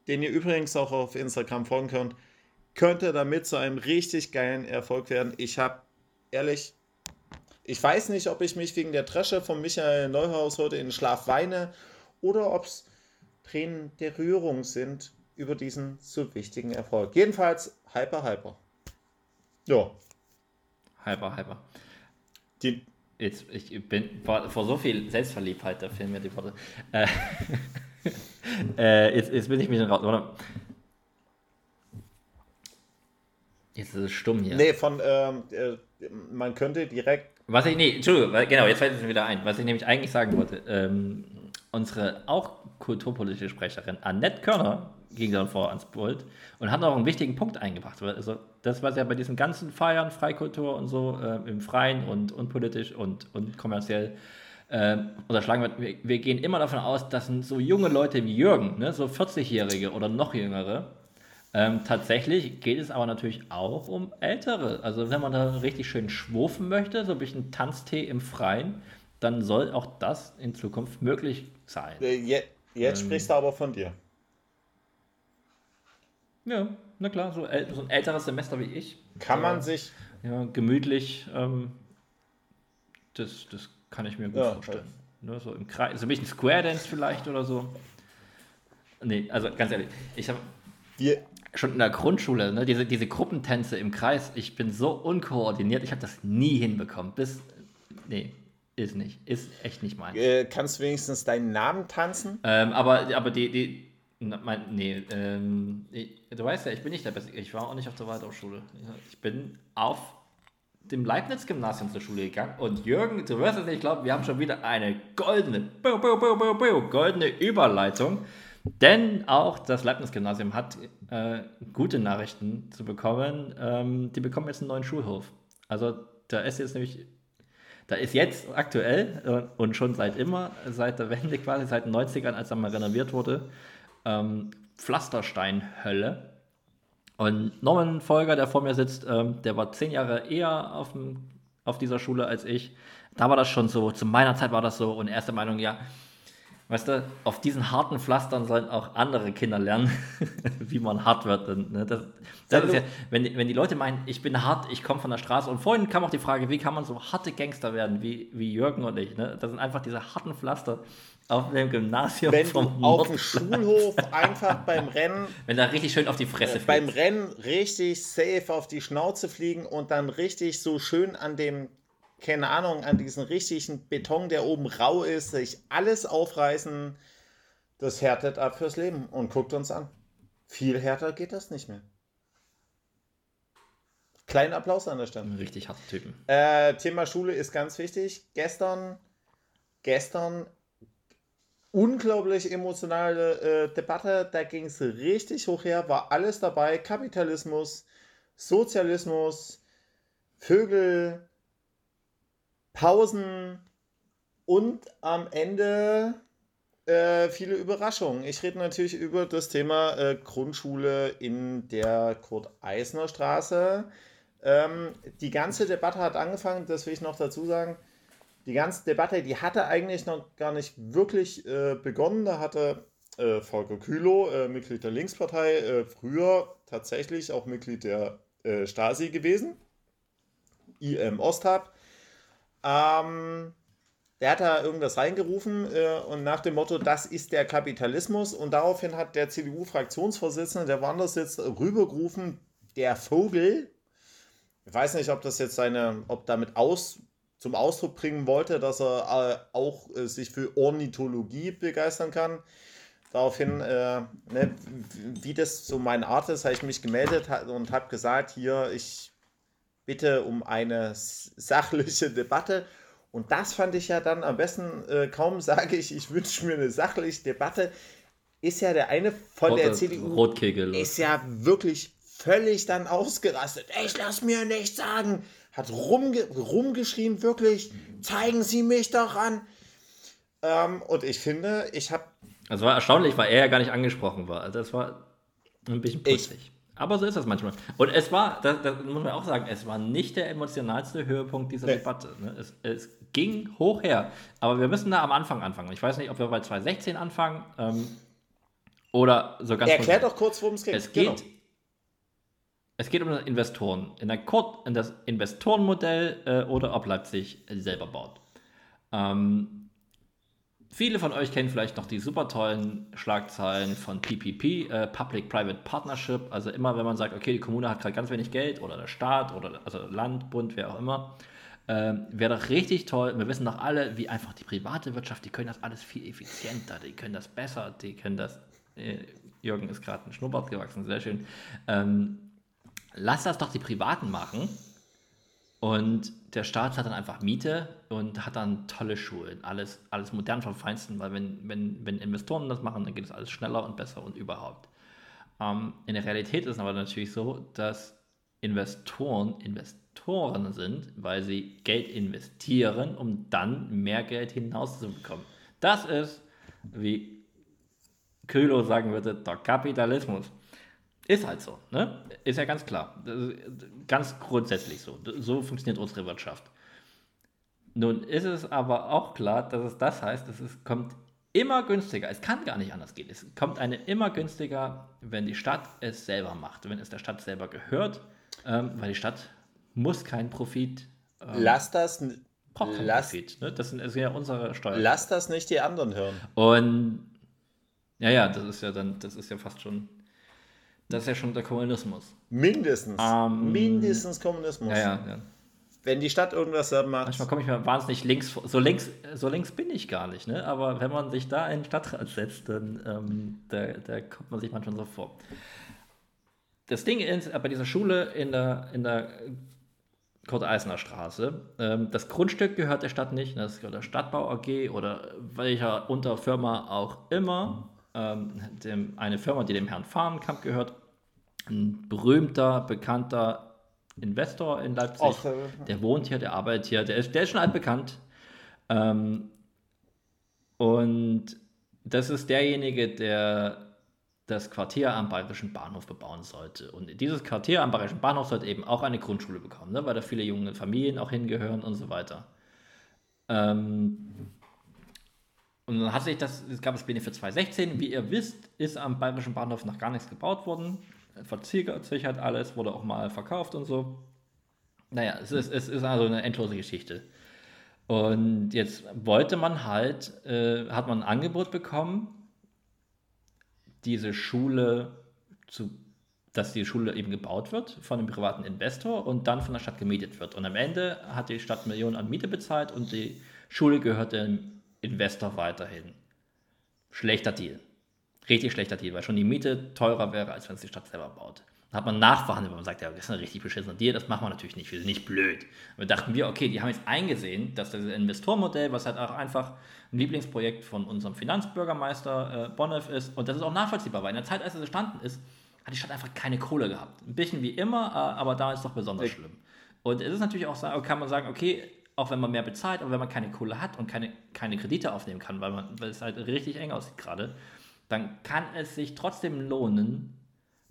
den ihr übrigens auch auf Instagram folgen könnt, könnte damit zu einem richtig geilen Erfolg werden. Ich habe ehrlich, ich weiß nicht, ob ich mich wegen der Dresche von Michael Neuhaus heute in den Schlaf weine oder ob es Tränen der Rührung sind über diesen so wichtigen Erfolg. Jedenfalls hyper, hyper. Ja. Hyper, hyper. Die, Jetzt, ich bin vor, vor so viel Selbstverliebtheit, da fehlen mir die Worte. Äh, äh, jetzt, jetzt bin ich mich raus. Oder? Jetzt ist es stumm hier. Nee, von, ähm, äh, man könnte direkt. Was ich, nee, Entschuldigung, genau, jetzt fällt es mir wieder ein. Was ich nämlich eigentlich sagen wollte, ähm, unsere auch kulturpolitische Sprecherin Annette Körner ging dann vor ans Pult und hat noch einen wichtigen Punkt eingebracht. Also das, was ja bei diesen ganzen Feiern, Freikultur und so, äh, im Freien und unpolitisch und, und kommerziell äh, unterschlagen wird, wir, wir, gehen immer davon aus, dass so junge Leute wie Jürgen, ne, so 40-Jährige oder noch jüngere, ähm, tatsächlich geht es aber natürlich auch um Ältere. Also wenn man da richtig schön schwurfen möchte, so ein bisschen Tanztee im Freien, dann soll auch das in Zukunft möglich sein. Äh, jetzt, jetzt ähm, sprichst du aber von dir. Ja, na klar, so, so ein älteres Semester wie ich. Kann man sich. Ja, gemütlich. Ähm, das, das kann ich mir gut ja, vorstellen. Ne, so im Kreis, so ein bisschen Square Dance vielleicht oder so. Nee, also ganz ehrlich, ich habe schon in der Grundschule, ne, diese, diese Gruppentänze im Kreis, ich bin so unkoordiniert, ich habe das nie hinbekommen. Bis, nee, ist nicht, ist echt nicht mein. Äh, kannst du wenigstens deinen Namen tanzen? Ähm, aber, aber die, die, mein, nee, ähm, ich, du weißt ja, ich bin nicht der Beste. Ich war auch nicht auf der Waldorfschule. Ich bin auf dem Leibniz-Gymnasium zur Schule gegangen und Jürgen, du wirst es nicht glauben, wir haben schon wieder eine goldene, goldene Überleitung. Denn auch das Leibniz-Gymnasium hat äh, gute Nachrichten zu bekommen. Ähm, die bekommen jetzt einen neuen Schulhof. Also da ist jetzt nämlich, da ist jetzt aktuell äh, und schon seit immer, seit der Wende quasi, seit den 90ern, als er mal renoviert wurde, ähm, Pflastersteinhölle. Und Norman Folger, der vor mir sitzt, ähm, der war zehn Jahre eher auf, dem, auf dieser Schule als ich. Da war das schon so, zu meiner Zeit war das so und erste Meinung, ja, weißt du, auf diesen harten Pflastern sollen auch andere Kinder lernen, wie man hart wird. Und, ne, das, das ist ja, wenn, wenn die Leute meinen, ich bin hart, ich komme von der Straße. Und vorhin kam auch die Frage, wie kann man so harte Gangster werden wie, wie Jürgen und ich. Ne? Das sind einfach diese harten Pflaster auf dem Gymnasium wenn vom du auf dem Schulhof einfach beim Rennen wenn da richtig schön auf die Fresse äh, beim Rennen richtig safe auf die Schnauze fliegen und dann richtig so schön an dem keine Ahnung an diesen richtigen Beton der oben rau ist sich alles aufreißen. Das härtet ab fürs Leben und guckt uns an. Viel härter geht das nicht mehr. Kleinen Applaus an der Stelle. Richtig harte Typen äh, Thema Schule ist ganz wichtig. Gestern gestern unglaublich emotionale äh, Debatte. Da ging es richtig hoch her, war alles dabei. Kapitalismus, Sozialismus, Vögel, Pausen und am Ende äh, viele Überraschungen. Ich rede natürlich über das Thema äh, Grundschule in der Kurt-Eisner-Straße. Ähm, die ganze Debatte hat angefangen, das will ich noch dazu sagen die ganze Debatte, die hatte eigentlich noch gar nicht wirklich äh, begonnen. Da hatte äh, Volker Kühlow, äh, Mitglied der Linkspartei, äh, früher tatsächlich auch Mitglied der Stasi gewesen, IM Osthab. Ähm, der hat da irgendwas reingerufen äh, und nach dem Motto, das ist der Kapitalismus. Und daraufhin hat der CDU-Fraktionsvorsitzende, der woanders jetzt rübergerufen, der Vogel. Ich weiß nicht, ob das jetzt seine, ob damit aus zum Ausdruck bringen wollte, dass er äh, auch äh, sich für Ornithologie begeistern kann. Daraufhin, äh, ne, wie das so meine Art ist, habe ich mich gemeldet und habe gesagt, hier, ich bitte um eine sachliche Debatte. Und das fand ich ja dann am besten, äh, kaum sage ich, ich wünsche mir eine sachliche Debatte, ist ja der eine von Rot, der CDU, Rotkegel. ist ja wirklich völlig dann ausgerastet. Ich lass mir nichts sagen hat rumge rumgeschrien, wirklich, zeigen Sie mich doch an. Ähm, und ich finde, ich habe. Also war erstaunlich, weil er ja gar nicht angesprochen war. Also das war ein bisschen putzig. Aber so ist das manchmal. Und es war, das, das, muss man auch sagen, es war nicht der emotionalste Höhepunkt dieser nee. Debatte. Ne? Es, es, ging hoch her. Aber wir müssen da am Anfang anfangen. Ich weiß nicht, ob wir bei 2016 anfangen ähm, oder so ganz. Erklär doch kurz, worum es geht. Es geht. Genau. Es geht um Investoren. In, in das Investorenmodell äh, oder ob Leipzig selber baut. Ähm, viele von euch kennen vielleicht noch die super tollen Schlagzeilen von PPP, äh, Public-Private Partnership. Also immer, wenn man sagt, okay, die Kommune hat gerade ganz wenig Geld oder der Staat oder also Land, Bund, wer auch immer. Äh, Wäre doch richtig toll. Wir wissen doch alle, wie einfach die private Wirtschaft, die können das alles viel effizienter, die können das besser, die können das. Äh, Jürgen ist gerade ein Schnurrbart gewachsen, sehr schön. Ähm, lass das doch die Privaten machen. Und der Staat hat dann einfach Miete und hat dann tolle Schulen. Alles, alles modern vom Feinsten, weil wenn, wenn, wenn Investoren das machen, dann geht es alles schneller und besser und überhaupt. Ähm, in der Realität ist es aber natürlich so, dass Investoren Investoren sind, weil sie Geld investieren, um dann mehr Geld hinauszubekommen. Das ist, wie Kühlo sagen würde, der Kapitalismus. Ist halt so, ne? Ist ja ganz klar. Ganz grundsätzlich so. So funktioniert unsere Wirtschaft. Nun ist es aber auch klar, dass es das heißt, dass es kommt immer günstiger. Es kann gar nicht anders gehen. Es kommt eine immer günstiger, wenn die Stadt es selber macht, wenn es der Stadt selber gehört, ähm, weil die Stadt muss keinen Profit. Ähm, lass das. Braucht keinen lass, Profit. Ne? Das sind, das sind ja unsere Steuern. Lass das nicht die anderen hören. Und ja, ja, das ist ja dann, das ist ja fast schon das ist ja schon der Kommunismus. Mindestens. Ähm, Mindestens Kommunismus. Ja, ja, ja. Wenn die Stadt irgendwas macht. Manchmal komme ich mir wahnsinnig links vor. So links, so links bin ich gar nicht, ne? Aber wenn man sich da in den Stadtrat setzt, dann ähm, da, da kommt man sich manchmal so vor. Das Ding ist, bei dieser Schule in der, in der Kurt-Eisner Straße, ähm, das Grundstück gehört der Stadt nicht, das gehört der Stadtbau AG oder welcher Unterfirma auch immer. Ähm, dem, eine Firma, die dem Herrn Fahrenkamp gehört, ein berühmter, bekannter Investor in Leipzig. Och, der wohnt hier, der arbeitet hier, der ist, der ist schon altbekannt. Ähm, und das ist derjenige, der das Quartier am Bayerischen Bahnhof bebauen sollte. Und dieses Quartier am Bayerischen Bahnhof sollte eben auch eine Grundschule bekommen, ne, weil da viele junge Familien auch hingehören und so weiter. Ähm, und dann hat sich das, es gab es Pläne für 2016. Wie ihr wisst, ist am Bayerischen Bahnhof noch gar nichts gebaut worden. Verzögert sich halt alles, wurde auch mal verkauft und so. Naja, es ist, es ist also eine endlose Geschichte. Und jetzt wollte man halt, äh, hat man ein Angebot bekommen, diese Schule zu, dass die Schule eben gebaut wird von einem privaten Investor und dann von der Stadt gemietet wird. Und am Ende hat die Stadt Millionen an Miete bezahlt und die Schule gehört dem Investor weiterhin. Schlechter Deal. Richtig schlechter Deal, weil schon die Miete teurer wäre, als wenn es die Stadt selber baut. Dann hat man nachverhandelt, weil man sagt, ja, das ist ein richtig beschissener Deal, das machen wir natürlich nicht, wir sind nicht blöd. Und wir dachten wir, okay, die haben jetzt eingesehen, dass das Investormodell, was halt auch einfach ein Lieblingsprojekt von unserem Finanzbürgermeister äh, Bonneff ist, und das ist auch nachvollziehbar, weil in der Zeit, als es entstanden ist, hat die Stadt einfach keine Kohle gehabt. Ein bisschen wie immer, äh, aber da ist es doch besonders ich. schlimm. Und es ist natürlich auch, kann man sagen, okay, auch wenn man mehr bezahlt, aber wenn man keine Kohle hat und keine, keine Kredite aufnehmen kann, weil, man, weil es halt richtig eng aussieht gerade, dann kann es sich trotzdem lohnen,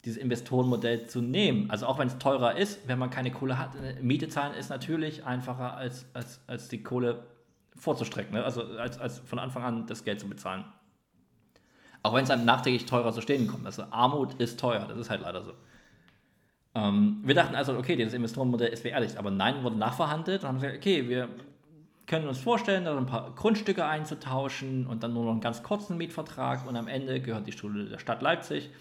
dieses Investorenmodell zu nehmen. Also auch wenn es teurer ist, wenn man keine Kohle hat, äh, Miete zahlen ist natürlich einfacher als, als, als die Kohle vorzustrecken, ne? also als, als von Anfang an das Geld zu bezahlen. Auch wenn es einem nachträglich teurer zu stehen kommt. Also Armut ist teuer, das ist halt leider so. Ähm, wir dachten also, okay, das Investorenmodell ist beerdigt, aber nein, wurde nachverhandelt. Dann haben wir gesagt, okay, wir können uns vorstellen, da ein paar Grundstücke einzutauschen und dann nur noch einen ganz kurzen Mietvertrag und am Ende gehört die Schule der Stadt Leipzig.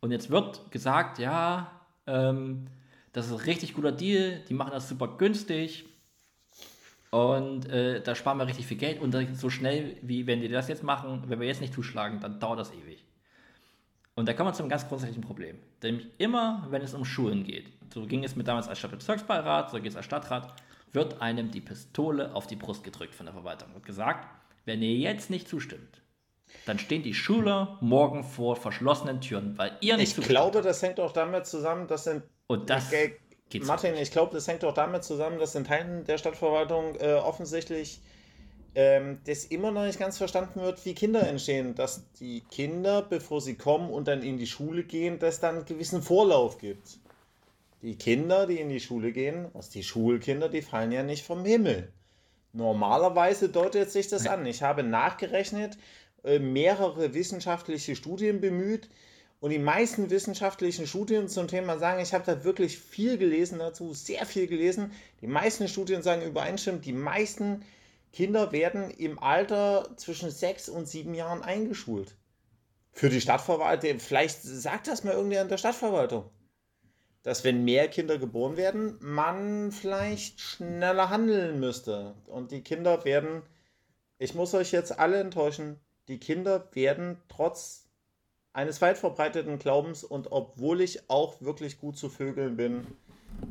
Und jetzt wird gesagt, ja, ähm, das ist ein richtig guter Deal, die machen das super günstig und äh, da sparen wir richtig viel Geld und so schnell, wie wenn die das jetzt machen, wenn wir jetzt nicht zuschlagen, dann dauert das ewig. Und da kommen wir zu einem ganz grundsätzlichen Problem. Nämlich immer, wenn es um Schulen geht, so ging es mir damals als Stadtbezirksbeirat, so geht es als Stadtrat, wird einem die Pistole auf die Brust gedrückt von der Verwaltung. Wird gesagt, wenn ihr jetzt nicht zustimmt, dann stehen die Schüler morgen vor verschlossenen Türen, weil ihr nicht Ich glaube, das hängt auch damit zusammen, dass sind. Und das Martin, ich glaube, das hängt auch damit zusammen, dass in Teilen der Stadtverwaltung äh, offensichtlich ähm, das immer noch nicht ganz verstanden wird, wie Kinder entstehen. Dass die Kinder, bevor sie kommen und dann in die Schule gehen, dass dann einen gewissen Vorlauf gibt. Die Kinder, die in die Schule gehen, also die Schulkinder, die fallen ja nicht vom Himmel. Normalerweise deutet sich das an. Ich habe nachgerechnet, äh, mehrere wissenschaftliche Studien bemüht und die meisten wissenschaftlichen Studien zum Thema sagen, ich habe da wirklich viel gelesen dazu, sehr viel gelesen. Die meisten Studien sagen übereinstimmend, die meisten Kinder werden im Alter zwischen sechs und sieben Jahren eingeschult. Für die Stadtverwaltung, vielleicht sagt das mal irgendwer in der Stadtverwaltung, dass wenn mehr Kinder geboren werden, man vielleicht schneller handeln müsste. Und die Kinder werden, ich muss euch jetzt alle enttäuschen, die Kinder werden trotz eines weit verbreiteten Glaubens und obwohl ich auch wirklich gut zu Vögeln bin,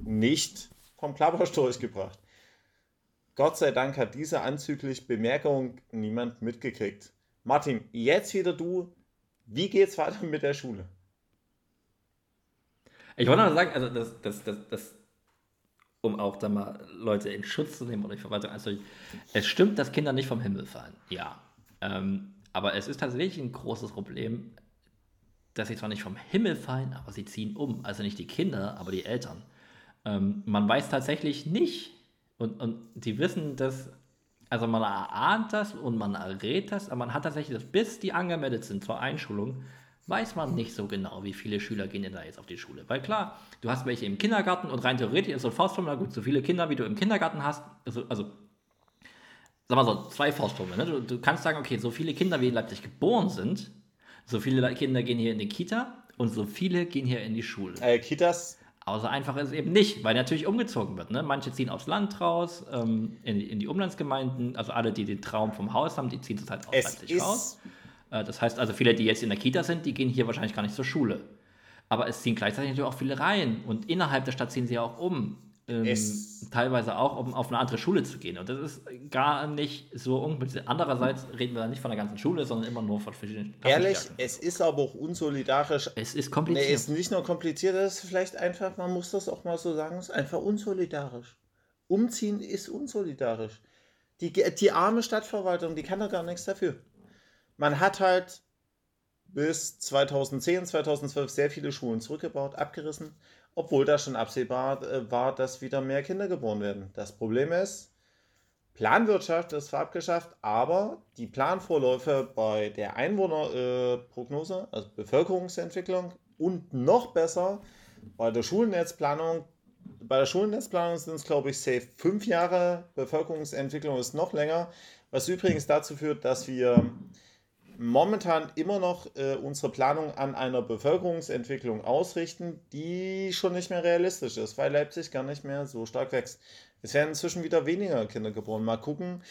nicht vom Klapperstorch gebracht. Gott sei Dank hat diese anzügliche Bemerkung niemand mitgekriegt. Martin, jetzt wieder du. Wie geht's weiter mit der Schule? Ich wollte noch sagen, also das, das, das, das, um auch da mal Leute in Schutz zu nehmen oder die Verwaltung, also es stimmt, dass Kinder nicht vom Himmel fallen. Ja. Ähm, aber es ist tatsächlich ein großes Problem, dass sie zwar nicht vom Himmel fallen, aber sie ziehen um. Also nicht die Kinder, aber die Eltern. Ähm, man weiß tatsächlich nicht, und, und die wissen das, also man erahnt das und man errät das, aber man hat tatsächlich das, bis die angemeldet sind zur Einschulung, weiß man nicht so genau, wie viele Schüler gehen denn da jetzt auf die Schule. Weil klar, du hast welche im Kindergarten und rein theoretisch ist so ein Faustformel, gut, so viele Kinder, wie du im Kindergarten hast, also, also sag mal so, zwei Faustformeln. Ne? Du, du kannst sagen, okay, so viele Kinder wie in Leipzig geboren sind, so viele Kinder gehen hier in die Kita und so viele gehen hier in die Schule. Äh, Kitas? So einfach ist es eben nicht, weil natürlich umgezogen wird. Ne? Manche ziehen aufs Land raus, ähm, in, in, die Umlandsgemeinden. Also alle, die den Traum vom Haus haben, die ziehen das halt aus Leipzig raus. Äh, das heißt also, viele, die jetzt in der Kita sind, die gehen hier wahrscheinlich gar nicht zur Schule. Aber es ziehen gleichzeitig natürlich auch viele rein. Und innerhalb der Stadt ziehen sie auch um ähm, teilweise auch, um auf eine andere Schule zu gehen. Und das ist gar nicht so unkompliziert. Andererseits reden wir da nicht von der ganzen Schule, sondern immer nur von verschiedenen Ehrlich, es ist aber auch unsolidarisch. Es ist kompliziert. Nee, es ist nicht nur kompliziert, es ist vielleicht einfach, man muss das auch mal so sagen, es ist einfach unsolidarisch. Umziehen ist unsolidarisch. Die, die arme Stadtverwaltung, die kann da gar nichts dafür. Man hat halt bis 2010, 2012 sehr viele Schulen zurückgebaut, abgerissen obwohl da schon absehbar äh, war, dass wieder mehr Kinder geboren werden. Das Problem ist, Planwirtschaft ist zwar abgeschafft, aber die Planvorläufe bei der Einwohnerprognose, äh, also Bevölkerungsentwicklung und noch besser bei der Schulnetzplanung, bei der Schulnetzplanung sind es, glaube ich, safe fünf Jahre, Bevölkerungsentwicklung ist noch länger, was übrigens dazu führt, dass wir momentan immer noch äh, unsere Planung an einer Bevölkerungsentwicklung ausrichten, die schon nicht mehr realistisch ist, weil Leipzig gar nicht mehr so stark wächst. Es werden inzwischen wieder weniger Kinder geboren. Mal gucken,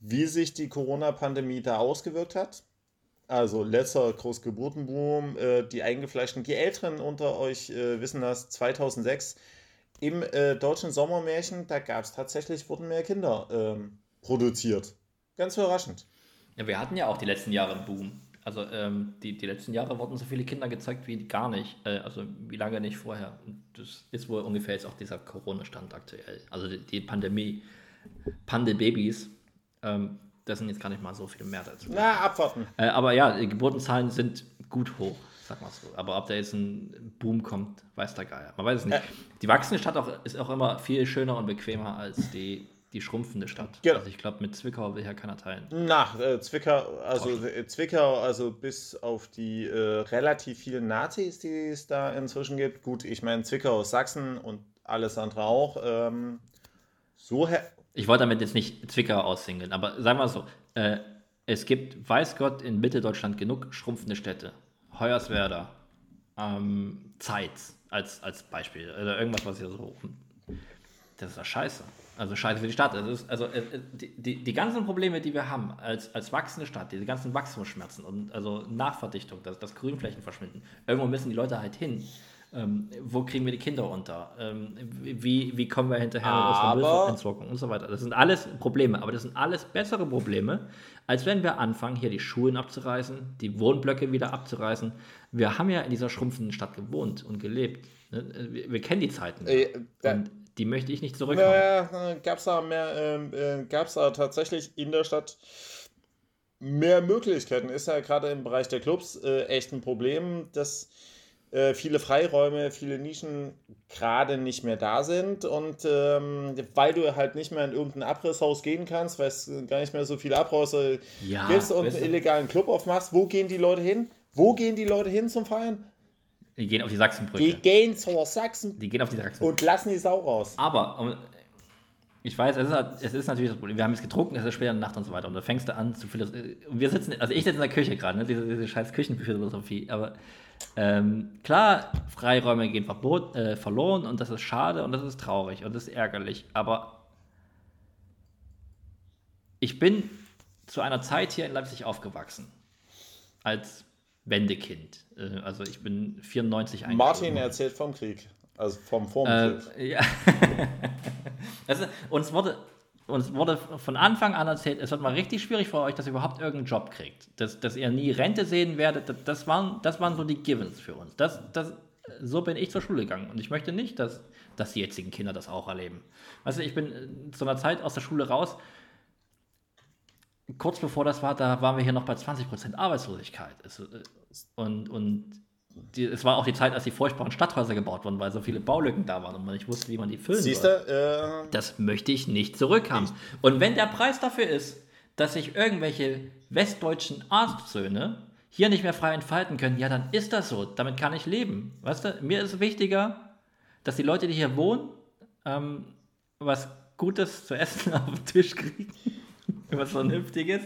wie sich die Corona-Pandemie da ausgewirkt hat. Also letzter Großgeburtenboom, äh, die eingefleischten, die Älteren unter euch äh, wissen das, 2006 im äh, deutschen Sommermärchen, da gab es tatsächlich, wurden mehr Kinder ähm, produziert. Ganz überraschend. Ja, wir hatten ja auch die letzten Jahre einen Boom. Also ähm, die, die letzten Jahre wurden so viele Kinder gezeigt wie gar nicht. Äh, also wie lange nicht vorher. Und das ist wohl ungefähr jetzt auch dieser Corona-Stand aktuell. Also die, die Pandemie, Pandebabys, ähm, das sind jetzt gar nicht mal so viele mehr dazu. Na, abwarten. Äh, aber ja, die Geburtenzahlen sind gut hoch, sag mal so. Aber ob da jetzt ein Boom kommt, weiß der Geier. Man weiß es nicht. Äh. Die wachsende Stadt auch, ist auch immer viel schöner und bequemer als die die schrumpfende Stadt. Genau. Also ich glaube, mit Zwickau will ja keiner teilen. Nach äh, Zwickau, also äh, Zwickau, also bis auf die äh, relativ vielen Nazis, die es da inzwischen gibt. Gut, ich meine, Zwickau ist Sachsen und alles andere auch. Ähm, so ich wollte damit jetzt nicht Zwickau aussingeln, aber sagen wir so, äh, es gibt, weiß Gott, in Mitteldeutschland genug schrumpfende Städte. Hoyerswerda, ähm, Zeitz als, als Beispiel. Oder irgendwas, was hier so. Das ist doch scheiße. Also scheiße für die Stadt. Also, also äh, die, die, die, ganzen Probleme, die wir haben als, als wachsende Stadt, diese ganzen Wachstumsschmerzen und also Nachverdichtung, das, das Grünflächen verschwinden, irgendwo müssen die Leute halt hin. Ähm, wo kriegen wir die Kinder unter? Ähm, wie, wie kommen wir hinterher mit unserer Müllentsorgung und so weiter? Das sind alles Probleme, aber das sind alles bessere Probleme, als wenn wir anfangen, hier die Schulen abzureißen, die Wohnblöcke wieder abzureißen. Wir haben ja in dieser schrumpfenden Stadt gewohnt und gelebt. Ne? Wir, wir kennen die Zeiten. Äh, und die möchte ich nicht zurückhaben. Ja, gab es da mehr, ähm, äh, gab es da tatsächlich in der Stadt mehr Möglichkeiten. Ist ja gerade im Bereich der Clubs äh, echt ein Problem, dass äh, viele Freiräume, viele Nischen gerade nicht mehr da sind und ähm, weil du halt nicht mehr in irgendein Abrisshaus gehen kannst, weil es gar nicht mehr so viele Abrisse ja, gibt und einen illegalen Club aufmachst, wo gehen die Leute hin? Wo gehen die Leute hin zum Feiern? Die gehen auf die Sachsenbrücke. Die gehen zur Sachsen. Die gehen auf die Sachsenbrücke. Und lassen die Sau raus. Aber ich weiß, es ist, halt, es ist natürlich das Problem. Wir haben es getrunken, es ist später Nacht und so weiter. Und da fängst du an zu philosophieren. Und wir sitzen, also ich sitze in der Küche gerade, ne? diese, diese scheiß Küchenphilosophie. Aber ähm, klar, Freiräume gehen verbot, äh, verloren und das ist schade und das ist traurig und das ist ärgerlich. Aber ich bin zu einer Zeit hier in Leipzig aufgewachsen. Als Wendekind. Äh, also ich bin 94 Martin erzählt vom Krieg. Also vom Vorkrieg. Äh, ja. also, uns, wurde, uns wurde von Anfang an erzählt, es wird mal richtig schwierig für euch, dass ihr überhaupt irgendeinen Job kriegt. Dass, dass ihr nie Rente sehen werdet, das, das, waren, das waren so die Givens für uns. Das, das, so bin ich zur Schule gegangen. Und ich möchte nicht, dass, dass die jetzigen Kinder das auch erleben. Weißt du, ich bin zu einer Zeit aus der Schule raus, kurz bevor das war, da waren wir hier noch bei 20% Arbeitslosigkeit. Äh, und, und die, es war auch die Zeit, als die furchtbaren Stadthäuser gebaut wurden, weil so viele Baulücken da waren und man nicht wusste, wie man die füllen Siehst soll. Äh, das möchte ich nicht zurückhaben. Und wenn der Preis dafür ist, dass sich irgendwelche westdeutschen Arztsöhne hier nicht mehr frei entfalten können, ja, dann ist das so. Damit kann ich leben. Weißt du, mir ist wichtiger, dass die Leute, die hier wohnen, ähm, was Gutes zu essen auf den Tisch kriegen was Vernünftiges.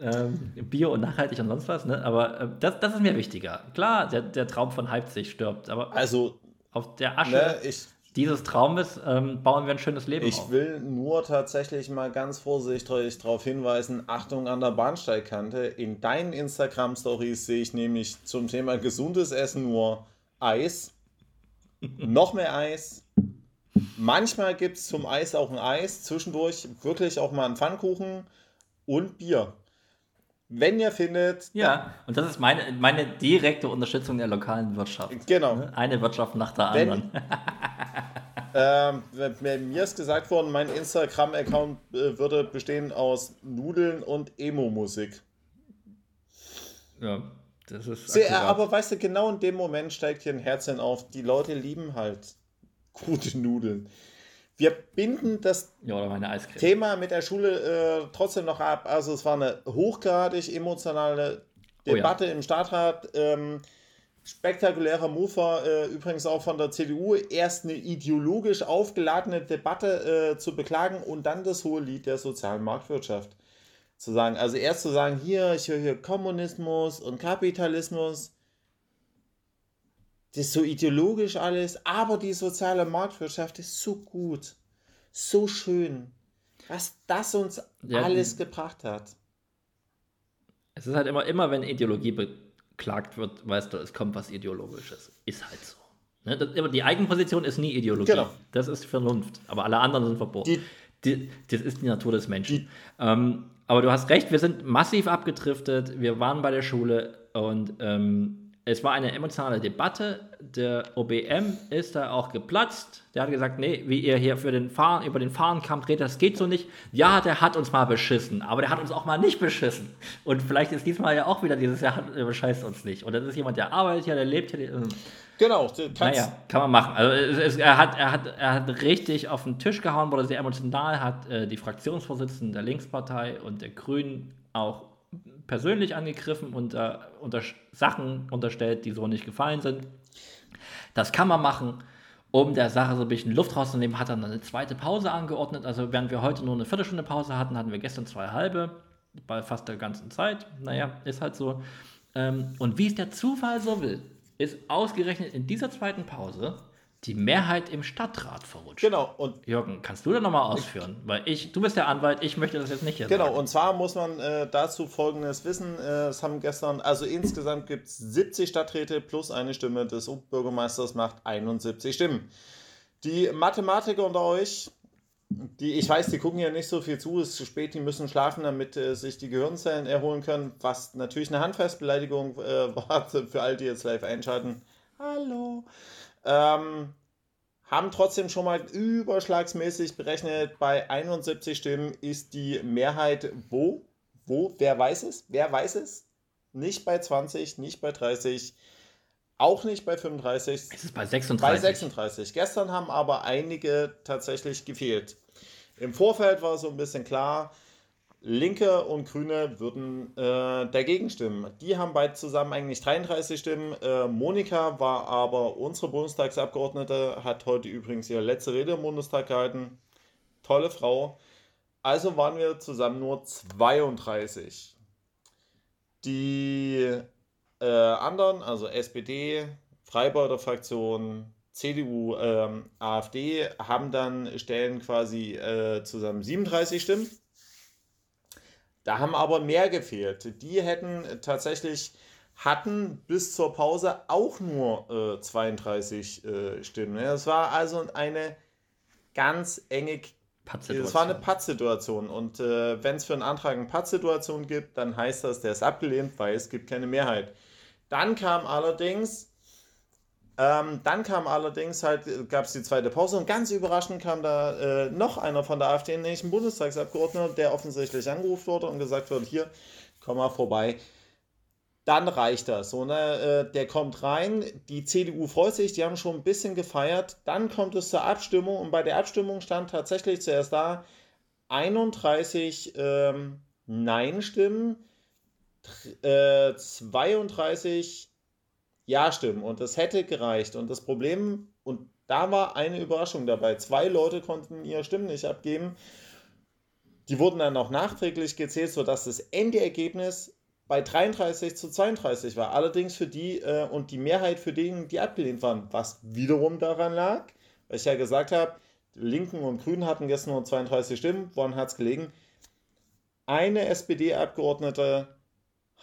Ähm, Bio und nachhaltig und sonst was, ne? Aber äh, das, das ist mir wichtiger. Klar, der, der Traum von Leipzig stirbt, aber also, auf der Asche ne, ich, dieses Traumes ähm, bauen wir ein schönes Leben ich auf. Ich will nur tatsächlich mal ganz vorsichtig darauf hinweisen, Achtung an der Bahnsteigkante. In deinen Instagram-Stories sehe ich nämlich zum Thema gesundes Essen nur Eis, noch mehr Eis, Manchmal gibt es zum Eis auch ein Eis, zwischendurch wirklich auch mal einen Pfannkuchen und Bier. Wenn ihr findet. Ja, und das ist meine, meine direkte Unterstützung der lokalen Wirtschaft. Genau. Ne? Eine Wirtschaft nach der anderen. ähm, mir ist gesagt worden, mein Instagram-Account äh, würde bestehen aus Nudeln und Emo-Musik. Ja, das ist. Sehr, aber weißt du, genau in dem Moment steigt hier ein Herzchen auf. Die Leute lieben halt gute Nudeln. Wir binden das ja, Thema mit der Schule äh, trotzdem noch ab. Also es war eine hochgradig emotionale Debatte oh ja. im Stadtrat. Ähm, spektakulärer Mover, äh, übrigens auch von der CDU, erst eine ideologisch aufgeladene Debatte äh, zu beklagen und dann das hohe Lied der sozialen Marktwirtschaft zu sagen. Also erst zu sagen, hier, ich höre hier Kommunismus und Kapitalismus das ist so ideologisch alles, aber die soziale Marktwirtschaft ist so gut, so schön, was das uns ja, alles gebracht hat. Es ist halt immer, immer wenn Ideologie beklagt wird, weißt du, es kommt was Ideologisches. Ist halt so. Ne? Das, die Eigenposition ist nie Ideologie. Genau. Das ist Vernunft. Aber alle anderen sind verboten. Die, die, das ist die Natur des Menschen. Ähm, aber du hast recht, wir sind massiv abgedriftet. Wir waren bei der Schule und ähm, es war eine emotionale Debatte. Der OBM ist da auch geplatzt. Der hat gesagt, nee, wie ihr hier für den Fahren, über den Fahrenkampf redet, das geht so nicht. Ja, der hat uns mal beschissen, aber der hat uns auch mal nicht beschissen. Und vielleicht ist diesmal ja auch wieder dieses Jahr, der bescheißt uns nicht. Und das ist jemand, der arbeitet hier, der lebt hier. Der, Genau. Naja, kann man machen. Also es, es, er, hat, er, hat, er hat richtig auf den Tisch gehauen, wurde sehr emotional, hat äh, die Fraktionsvorsitzenden der Linkspartei und der Grünen auch persönlich angegriffen und äh, unter Sachen unterstellt, die so nicht gefallen sind. Das kann man machen, um der Sache so ein bisschen Luft rauszunehmen, hat dann eine zweite Pause angeordnet. Also während wir heute nur eine Viertelstunde Pause hatten, hatten wir gestern zwei halbe, bei fast der ganzen Zeit. Naja, ist halt so. Ähm, und wie es der Zufall so will, ist ausgerechnet in dieser zweiten Pause die Mehrheit im Stadtrat verrutscht. Genau. Und Jürgen, kannst du da nochmal ausführen? Weil ich, du bist der Anwalt, ich möchte das jetzt nicht hier Genau, sagen. und zwar muss man äh, dazu Folgendes wissen. Äh, es haben gestern, also insgesamt gibt es 70 Stadträte plus eine Stimme des Oberbürgermeisters macht 71 Stimmen. Die Mathematiker unter euch, die, ich weiß, die gucken ja nicht so viel zu, es ist zu spät, die müssen schlafen, damit äh, sich die Gehirnzellen erholen können, was natürlich eine Handfestbeleidigung äh, war für all die jetzt live einschalten. Hallo. Ähm, haben trotzdem schon mal überschlagsmäßig berechnet, bei 71 Stimmen ist die Mehrheit wo? Wo? Wer weiß es? Wer weiß es? Nicht bei 20, nicht bei 30. auch nicht bei 35. Es ist bei 36. Bei 36. Gestern haben aber einige tatsächlich gefehlt. Im Vorfeld war so ein bisschen klar, Linke und Grüne würden äh, dagegen stimmen. Die haben beide zusammen eigentlich 33 Stimmen. Äh, Monika war aber unsere Bundestagsabgeordnete, hat heute übrigens ihre letzte Rede im Bundestag gehalten. Tolle Frau. Also waren wir zusammen nur 32. Die äh, anderen, also SPD, Freibeuter Fraktion, CDU, ähm, AfD, haben dann Stellen quasi äh, zusammen 37 Stimmen. Da haben aber mehr gefehlt. Die hätten tatsächlich hatten bis zur Pause auch nur äh, 32 äh, Stimmen. Es war also eine ganz enge es war eine Pattsituation und äh, wenn es für einen Antrag eine Pattsituation gibt, dann heißt das, der ist abgelehnt, weil es gibt keine Mehrheit. Dann kam allerdings, ähm, dann kam allerdings halt, gab es die zweite Pause und ganz überraschend kam da äh, noch einer von der AfD, nämlich ein Bundestagsabgeordneter, der offensichtlich angerufen wurde und gesagt wird, hier, komm mal vorbei. Dann reicht das. So, ne? Äh, der kommt rein, die CDU freut sich, die haben schon ein bisschen gefeiert. Dann kommt es zur Abstimmung und bei der Abstimmung stand tatsächlich zuerst da 31 ähm, Nein-Stimmen, äh, 32 Ja-Stimmen und das hätte gereicht. Und das Problem, und da war eine Überraschung dabei, zwei Leute konnten ihre Stimmen nicht abgeben. Die wurden dann auch nachträglich gezählt, sodass das Endergebnis bei 33 zu 32 war. Allerdings für die äh, und die Mehrheit für diejenigen, die abgelehnt waren, was wiederum daran lag, weil ich ja gesagt habe, Linken und Grünen hatten gestern nur 32 Stimmen, woran hat es gelegen? Eine SPD-Abgeordnete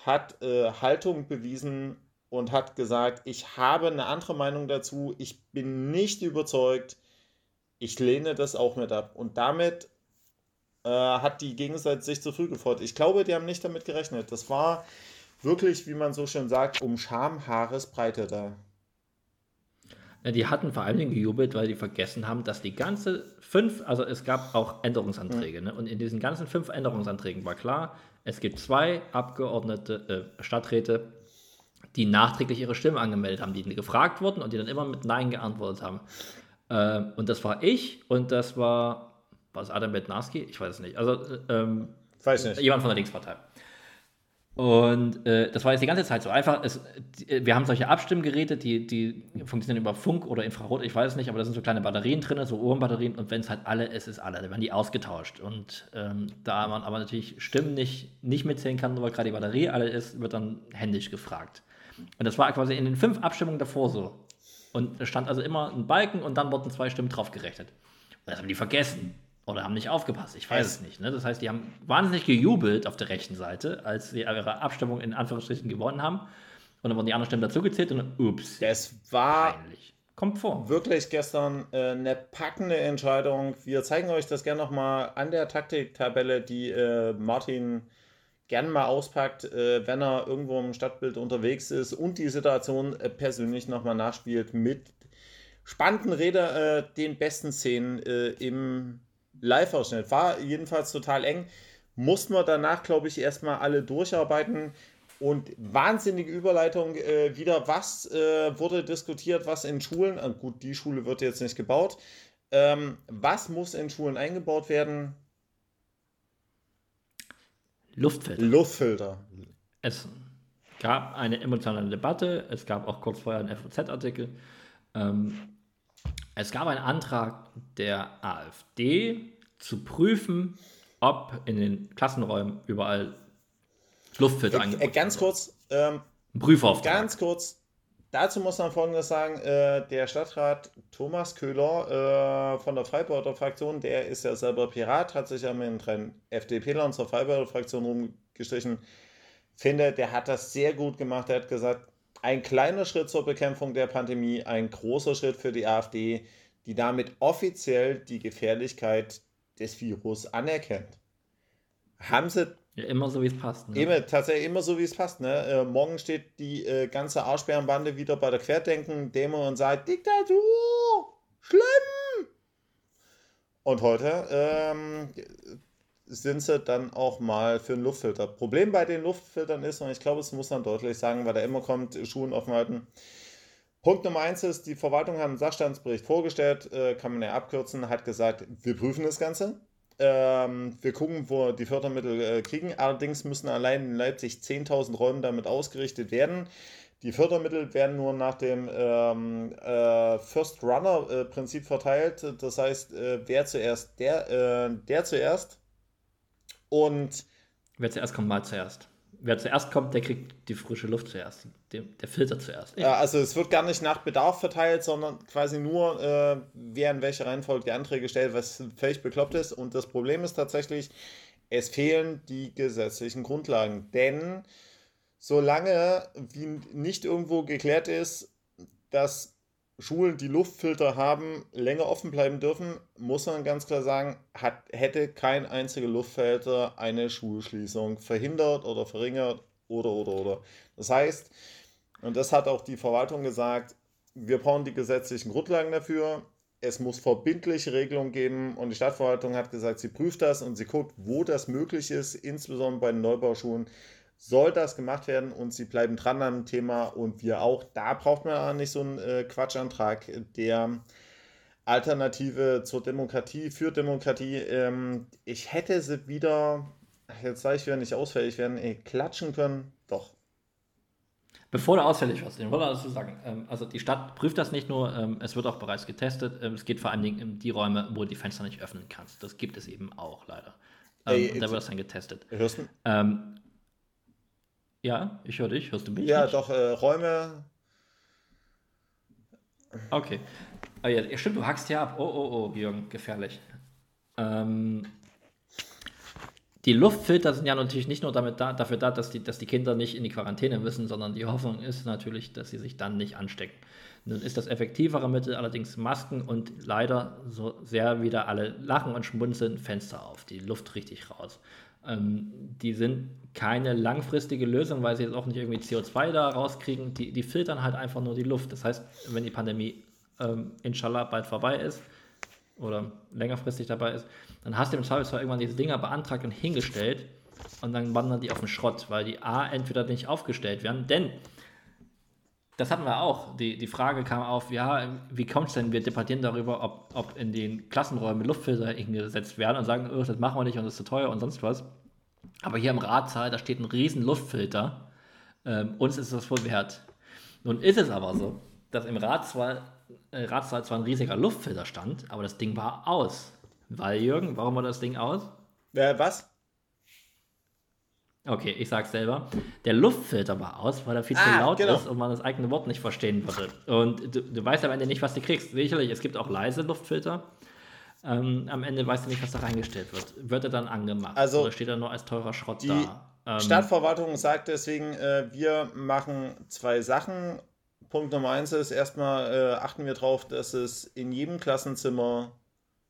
hat äh, Haltung bewiesen und hat gesagt, ich habe eine andere Meinung dazu, ich bin nicht überzeugt, ich lehne das auch mit ab. Und damit äh, hat die Gegenseite sich zu früh gefreut. Ich glaube, die haben nicht damit gerechnet. Das war wirklich, wie man so schön sagt, um Schamhaaresbreite da. Ja, die hatten vor allen Dingen gejubelt, weil die vergessen haben, dass die ganze fünf, also es gab auch Änderungsanträge, mhm. ne? und in diesen ganzen fünf Änderungsanträgen war klar, es gibt zwei Abgeordnete, äh, Stadträte, die nachträglich ihre Stimme angemeldet haben, die gefragt wurden und die dann immer mit Nein geantwortet haben. Äh, und das war ich und das war, war es Adam Bednarski? Ich weiß es nicht. Also, ähm, weiß nicht. Jemand von der Linkspartei. Und äh, das war jetzt die ganze Zeit so. Einfach, es, wir haben solche Abstimmgeräte, die, die funktionieren über Funk oder Infrarot, ich weiß es nicht, aber da sind so kleine Batterien drin, so Ohrenbatterien. Und wenn es halt alle ist, ist alle. Da werden die ausgetauscht. Und ähm, da man aber natürlich Stimmen nicht, nicht mitzählen kann, nur weil gerade die Batterie alle ist, wird dann händisch gefragt. Und das war quasi in den fünf Abstimmungen davor so. Und da stand also immer ein Balken und dann wurden zwei Stimmen drauf gerechnet. Und das haben die vergessen. Oder haben nicht aufgepasst, ich weiß es, es nicht. Ne? Das heißt, die haben wahnsinnig gejubelt auf der rechten Seite, als sie ihre Abstimmung in Anführungsstrichen gewonnen haben. Und dann wurden die anderen Stimmen dazugezählt und dann, ups. Das war peinlich. Kommt vor. Wirklich gestern äh, eine packende Entscheidung. Wir zeigen euch das gerne nochmal an der Taktiktabelle, die äh, Martin gern mal auspackt, äh, wenn er irgendwo im Stadtbild unterwegs ist und die Situation äh, persönlich nochmal nachspielt mit spannenden Rede, äh, den besten Szenen im Live-Ausschnitt. War jedenfalls total eng. Mussten wir danach, glaube ich, erstmal alle durcharbeiten. Und wahnsinnige Überleitung äh, wieder. Was äh, wurde diskutiert, was in Schulen, äh, gut, die Schule wird jetzt nicht gebaut. Ähm, was muss in Schulen eingebaut werden? Luftfilter. Luftfilter. Es gab eine emotionale Debatte. Es gab auch kurz vorher einen FOZ-Artikel. Ähm, es gab einen Antrag der AfD zu prüfen, ob in den Klassenräumen überall Luftfilter äh, äh, Ganz kurz. Ähm, Prüfauftrag. Ganz kurz. Dazu muss man Folgendes sagen: äh, Der Stadtrat Thomas Köhler äh, von der Freibeuter Fraktion, der ist ja selber Pirat, hat sich ja mit den FDP-Lern zur Freibeuter Fraktion rumgestrichen. Finde, der hat das sehr gut gemacht. Er hat gesagt, ein kleiner Schritt zur Bekämpfung der Pandemie, ein großer Schritt für die AfD, die damit offiziell die Gefährlichkeit des Virus anerkennt. Haben sie. Ja, immer so, wie es passt. Ne? Immer, tatsächlich immer so, wie es passt. Ne? Äh, morgen steht die äh, ganze Arschbärenbande wieder bei der Querdenken-Demo und sagt: Diktatur! Schlimm! Und heute ähm, sind sie dann auch mal für einen Luftfilter. Problem bei den Luftfiltern ist, und ich glaube, es muss man deutlich sagen, weil da immer kommt, Schuhen offen halten. Punkt Nummer eins ist, die Verwaltung hat einen Sachstandsbericht vorgestellt, äh, kann man ja abkürzen, hat gesagt, wir prüfen das Ganze. Ähm, wir gucken, wo die Fördermittel äh, kriegen. Allerdings müssen allein in Leipzig 10.000 Räume damit ausgerichtet werden. Die Fördermittel werden nur nach dem ähm, äh, First Runner-Prinzip äh, verteilt. Das heißt, äh, wer zuerst, der, äh, der zuerst. Und wer zuerst kommt, mal zuerst wer zuerst kommt, der kriegt die frische Luft zuerst. Der, Filter zuerst. Ja, also es wird gar nicht nach Bedarf verteilt, sondern quasi nur, äh, wer in welcher Reihenfolge die Anträge stellt, was völlig bekloppt ist. Und das Problem ist tatsächlich, es fehlen die gesetzlichen Grundlagen. Denn solange wie nicht irgendwo geklärt ist, dass Schulen, die Luftfilter haben, länger offen bleiben dürfen, muss man ganz klar sagen, hat, hätte kein einziger Luftfilter eine Schulschließung verhindert oder verringert oder oder oder. Das heißt, und das hat auch die Verwaltung gesagt, wir brauchen die gesetzlichen Grundlagen dafür. Es muss verbindliche Regelungen geben und die Stadtverwaltung hat gesagt, sie prüft das und sie guckt, wo das möglich ist, insbesondere bei den Neubauschulen, soll das gemacht werden und sie bleiben dran am Thema und wir auch. Da braucht man nicht so einen äh, Quatschantrag der Alternative zur Demokratie, für Demokratie. Ähm, ich hätte sie wieder, jetzt sage ich wieder nicht ausfällig werden, ey, klatschen können. Doch. Bevor du ausfällig wirst, ich wollte dazu sagen, ähm, also die Stadt prüft das nicht nur, ähm, es wird auch bereits getestet. Ähm, es geht vor allen Dingen in die Räume, wo du die Fenster nicht öffnen kannst. Das gibt es eben auch leider. Ähm, Ey, da wird das dann getestet. Hörst du? Ähm, ja, ich höre dich. Hörst du mich? Ja, nicht? doch, äh, Räume. Okay. Oh, ja, stimmt, du hackst ja ab. Oh, oh, oh, Jürgen, gefährlich. Ähm, die Luftfilter sind ja natürlich nicht nur damit da, dafür da, dass die, dass die Kinder nicht in die Quarantäne müssen, sondern die Hoffnung ist natürlich, dass sie sich dann nicht anstecken. Nun ist das effektivere Mittel allerdings Masken und leider so sehr wieder alle lachen und schmunzeln Fenster auf, die Luft richtig raus. Ähm, die sind keine langfristige Lösung, weil sie jetzt auch nicht irgendwie CO2 da rauskriegen. Die, die filtern halt einfach nur die Luft. Das heißt, wenn die Pandemie ähm, inshallah bald vorbei ist oder längerfristig dabei ist, dann hast du im Zweifelsfall irgendwann diese Dinger beantragt und hingestellt und dann wandern die auf den Schrott, weil die A entweder nicht aufgestellt werden, denn das hatten wir auch. Die, die Frage kam auf, ja, wie kommt es denn, wir debattieren darüber, ob, ob in den Klassenräumen Luftfilter eingesetzt werden und sagen, oh, das machen wir nicht und das ist zu teuer und sonst was. Aber hier im Ratsaal, da steht ein riesen Luftfilter. Ähm, uns ist das wohl wert. Nun ist es aber so, dass im Ratssaal, äh, Ratssaal zwar ein riesiger Luftfilter stand, aber das Ding war aus. Weil, Jürgen, warum war das Ding aus? Äh, was? Okay, ich sag's selber. Der Luftfilter war aus, weil er viel zu ah, laut genau. ist und man das eigene Wort nicht verstehen würde. Und du, du weißt am Ende nicht, was du kriegst. Sicherlich, es gibt auch leise Luftfilter. Ähm, am Ende weißt du nicht, was da reingestellt wird. Wird er dann angemacht? Also, oder steht er nur als teurer Schrott die da? Ähm, Stadtverwaltung sagt deswegen, äh, wir machen zwei Sachen. Punkt Nummer eins ist, erstmal äh, achten wir darauf, dass es in jedem Klassenzimmer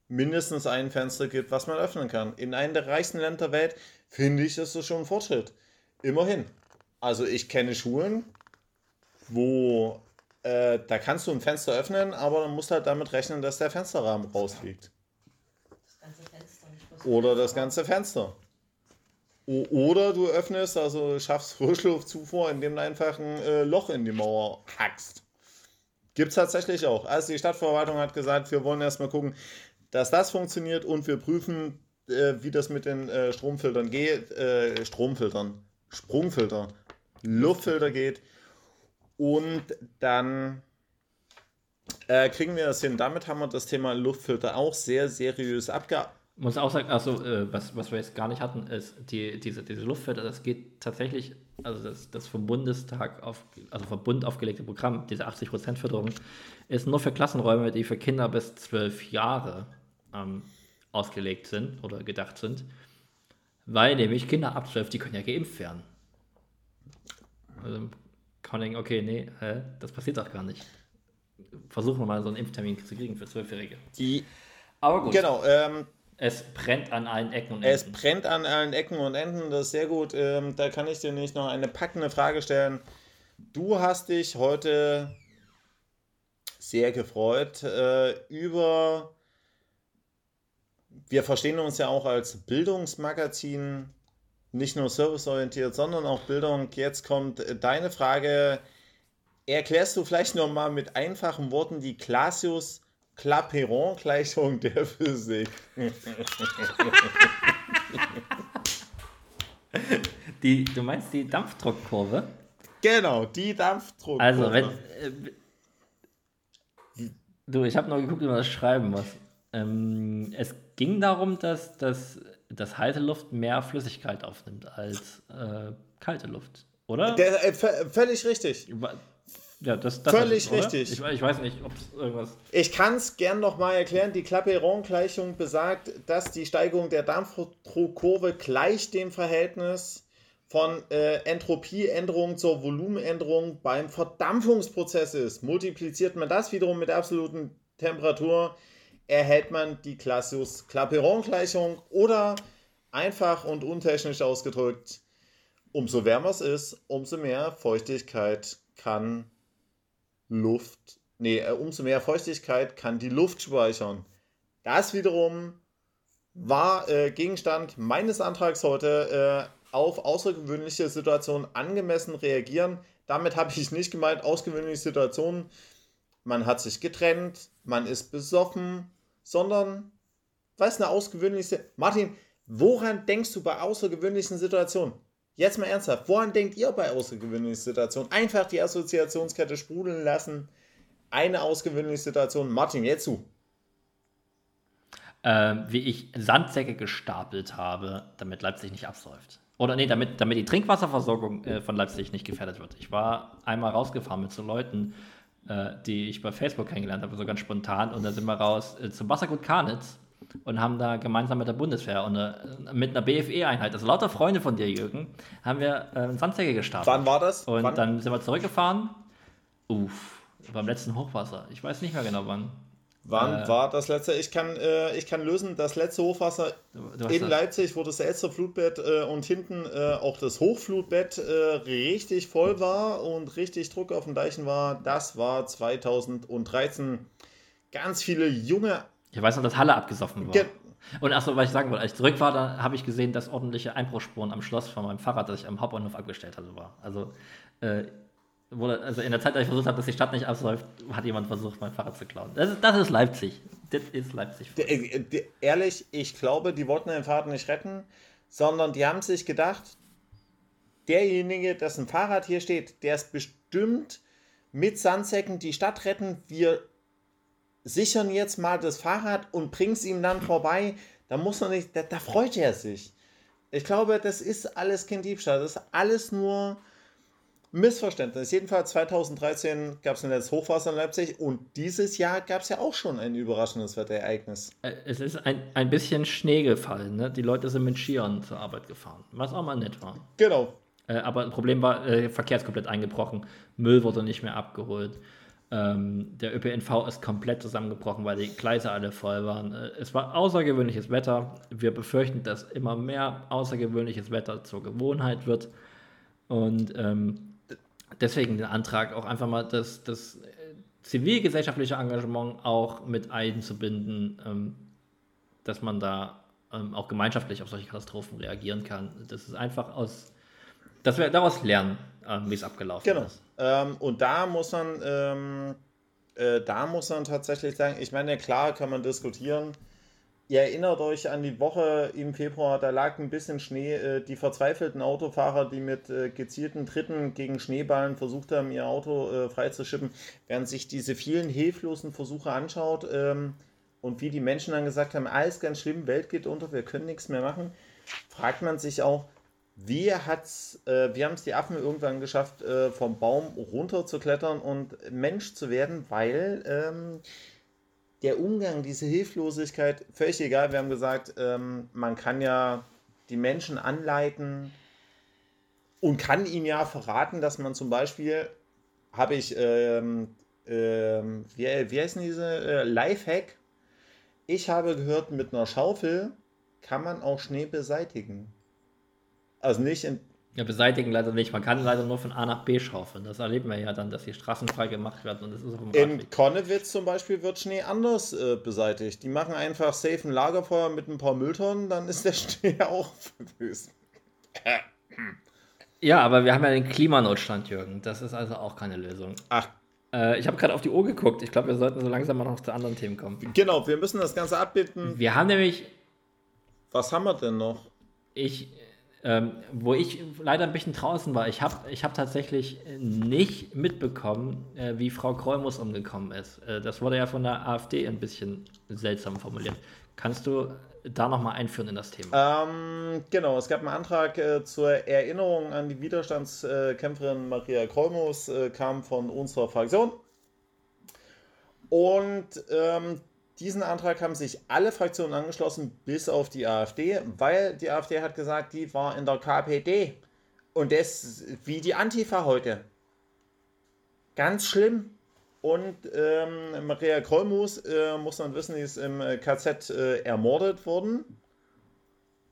mindestens ein Fenster gibt, was man öffnen kann. In einem der reichsten Länder der Welt finde ich, ist das schon ein Fortschritt. Immerhin. Also ich kenne Schulen, wo äh, da kannst du ein Fenster öffnen, aber dann musst du halt damit rechnen, dass der Fensterrahmen rausfliegt. Das ganze Fenster. Nicht Oder das ganze Fenster. O oder du öffnest, also schaffst Frischluftzufuhr, indem du einfach ein äh, Loch in die Mauer hackst. Gibt es tatsächlich auch. Also die Stadtverwaltung hat gesagt, wir wollen erstmal gucken, dass das funktioniert und wir prüfen äh, wie das mit den äh, Stromfiltern geht, äh, Stromfiltern, Sprungfilter, Luftfilter geht. Und dann äh, kriegen wir das hin. Damit haben wir das Thema Luftfilter auch sehr seriös abgearbeitet. Muss auch sagen, also was, was wir jetzt gar nicht hatten, ist die, diese, diese Luftfilter, das geht tatsächlich, also das, das vom Bundestag auf, also vom Bund aufgelegte Programm, diese 80% Förderung, ist nur für Klassenräume, die für Kinder bis 12 Jahre ähm, ausgelegt sind oder gedacht sind, weil nämlich Kinder ab 12, die können ja geimpft werden. Also kann man denken, okay, nee, hä, das passiert doch gar nicht. Versuchen wir mal so einen Impftermin zu kriegen für Zwölfjährige. Die, Aber gut. Genau. Ähm, es brennt an allen Ecken und Enden. Es brennt an allen Ecken und Enden, das ist sehr gut. Ähm, da kann ich dir nicht noch eine packende Frage stellen. Du hast dich heute sehr gefreut äh, über wir verstehen uns ja auch als Bildungsmagazin, nicht nur serviceorientiert, sondern auch Bildung. Jetzt kommt deine Frage. erklärst du vielleicht nochmal mit einfachen Worten die Clausius Clapeyron-Gleichung der Physik? die, du meinst die Dampfdruckkurve? Genau, die Dampfdruckkurve. Also, wenn. Äh, du, ich habe noch geguckt, wie man das schreiben muss. Ähm, es ging darum, dass, dass, dass heiße Luft mehr Flüssigkeit aufnimmt als äh, kalte Luft, oder? Der, äh, völlig richtig. Ja, das, das Völlig richtig. Ich, ich, weiß nicht, ob es irgendwas. Ich kann es gern nochmal erklären. Die Clapeyron-Gleichung besagt, dass die Steigung der Dampfdruckkurve gleich dem Verhältnis von äh, Entropieänderung zur Volumenänderung beim Verdampfungsprozess ist. Multipliziert man das wiederum mit der absoluten Temperatur, erhält man die Clausius-Clapeyron-Gleichung oder einfach und untechnisch ausgedrückt, umso wärmer es ist, umso mehr Feuchtigkeit kann Luft, nee, äh, umso mehr Feuchtigkeit kann die Luft speichern. Das wiederum war äh, Gegenstand meines Antrags heute äh, auf außergewöhnliche Situationen angemessen reagieren. Damit habe ich nicht gemeint, außergewöhnliche Situationen. Man hat sich getrennt, man ist besoffen, sondern, was eine außergewöhnliche. Martin, woran denkst du bei außergewöhnlichen Situationen? Jetzt mal ernsthaft, woran denkt ihr bei außergewöhnlichen Situationen? Einfach die Assoziationskette sprudeln lassen. Eine außergewöhnliche Situation. Martin, jetzt zu. Ähm, wie ich Sandsäcke gestapelt habe, damit Leipzig nicht absäuft. Oder nee, damit, damit die Trinkwasserversorgung äh, von Leipzig nicht gefährdet wird. Ich war einmal rausgefahren mit so Leuten, äh, die ich bei Facebook kennengelernt habe, so ganz spontan. Und da sind wir raus äh, zum Wassergut Karnitz und haben da gemeinsam mit der Bundeswehr und äh, mit einer BFE-Einheit, also lauter Freunde von dir, Jürgen, haben wir äh, Sandsäcke gestartet. Wann war das? Und wann? dann sind wir zurückgefahren. Uff, beim letzten Hochwasser. Ich weiß nicht mehr genau wann. Wann äh, war das letzte? Ich kann, äh, ich kann lösen, das letzte Hochwasser in das. Leipzig, wo das letzte Flutbett äh, und hinten äh, auch das Hochflutbett äh, richtig voll war und richtig Druck auf den Deichen war, das war 2013. Ganz viele junge ich weiß noch, dass Halle abgesoffen war. Ge und achso, was ich sagen wollte, als ich zurück war, da habe ich gesehen, dass ordentliche Einbruchsspuren am Schloss von meinem Fahrrad, das ich am Hauptbahnhof abgestellt hatte, war. Also, äh, wurde, also in der Zeit, als ich versucht habe, dass die Stadt nicht absäuft, hat jemand versucht, mein Fahrrad zu klauen. Das ist, das ist Leipzig. Das ist Leipzig. De, äh, de, ehrlich, ich glaube, die wollten den Fahrrad nicht retten, sondern die haben sich gedacht, derjenige, dessen Fahrrad hier steht, der ist bestimmt mit Sandsäcken die Stadt retten. Wir sichern jetzt mal das Fahrrad und bring's ihm dann vorbei, da muss man nicht, da, da freut er sich. Ich glaube, das ist alles kein Diebstahl, das ist alles nur Missverständnis. Jedenfalls 2013 gab es ein letztes Hochwasser in Leipzig und dieses Jahr gab es ja auch schon ein überraschendes Wetterereignis. Äh, es ist ein, ein bisschen Schnee gefallen. Ne? Die Leute sind mit Skiern zur Arbeit gefahren, was auch mal nett war. Genau. Äh, aber ein Problem war, äh, Verkehr ist komplett eingebrochen, Müll wurde nicht mehr abgeholt. Ähm, der ÖPNV ist komplett zusammengebrochen, weil die Gleise alle voll waren. Äh, es war außergewöhnliches Wetter. Wir befürchten, dass immer mehr außergewöhnliches Wetter zur Gewohnheit wird. Und ähm, deswegen den Antrag auch einfach mal das, das zivilgesellschaftliche Engagement auch mit einzubinden, ähm, dass man da ähm, auch gemeinschaftlich auf solche Katastrophen reagieren kann. Das ist einfach aus, dass wir daraus lernen, äh, wie es abgelaufen genau. ist. Ähm, und da muss man, ähm, äh, da muss man tatsächlich sagen, ich meine, klar kann man diskutieren. Ihr erinnert euch an die Woche im Februar, da lag ein bisschen Schnee. Äh, die verzweifelten Autofahrer, die mit äh, gezielten Tritten gegen Schneeballen versucht haben, ihr Auto äh, freizuschippen, während sich diese vielen hilflosen Versuche anschaut ähm, und wie die Menschen dann gesagt haben, alles ganz schlimm, Welt geht unter, wir können nichts mehr machen, fragt man sich auch, wie, hat's, haben es die Affen irgendwann geschafft, vom Baum runter zu klettern und Mensch zu werden, weil ähm, der Umgang, diese Hilflosigkeit, völlig egal, wir haben gesagt, ähm, man kann ja die Menschen anleiten und kann ihnen ja verraten, dass man zum Beispiel, habe ich, ähm, ähm, wie, wie heißen diese, äh, Lifehack, ich habe gehört, mit einer Schaufel kann man auch Schnee beseitigen. Also nicht in. Ja, beseitigen leider nicht. Man kann leider nur von A nach B schaufeln. Das erleben wir ja dann, dass die Straßen frei gemacht werden und das ist auch In Konnewitz zum Beispiel wird Schnee anders äh, beseitigt. Die machen einfach safe ein Lagerfeuer mit ein paar Mülltonnen, dann ist der Schnee auch verwüst. Ja, aber wir haben ja den Klimanotstand, Jürgen. Das ist also auch keine Lösung. Ach. Äh, ich habe gerade auf die Uhr geguckt. Ich glaube, wir sollten so langsam mal noch zu anderen Themen kommen. Genau, wir müssen das Ganze abbilden. Wir haben nämlich. Was haben wir denn noch? Ich, ähm, wo ich leider ein bisschen draußen war, ich habe ich hab tatsächlich nicht mitbekommen, äh, wie Frau Krolmus umgekommen ist. Äh, das wurde ja von der AfD ein bisschen seltsam formuliert. Kannst du da nochmal einführen in das Thema? Ähm, genau, es gab einen Antrag äh, zur Erinnerung an die Widerstandskämpferin Maria Krolmus, äh, kam von unserer Fraktion. Und ähm, diesen Antrag haben sich alle Fraktionen angeschlossen, bis auf die AfD, weil die AfD hat gesagt, die war in der KPD. Und das wie die Antifa heute. Ganz schlimm. Und ähm, Maria Krollmus, äh, muss man wissen, die ist im äh, KZ äh, ermordet worden.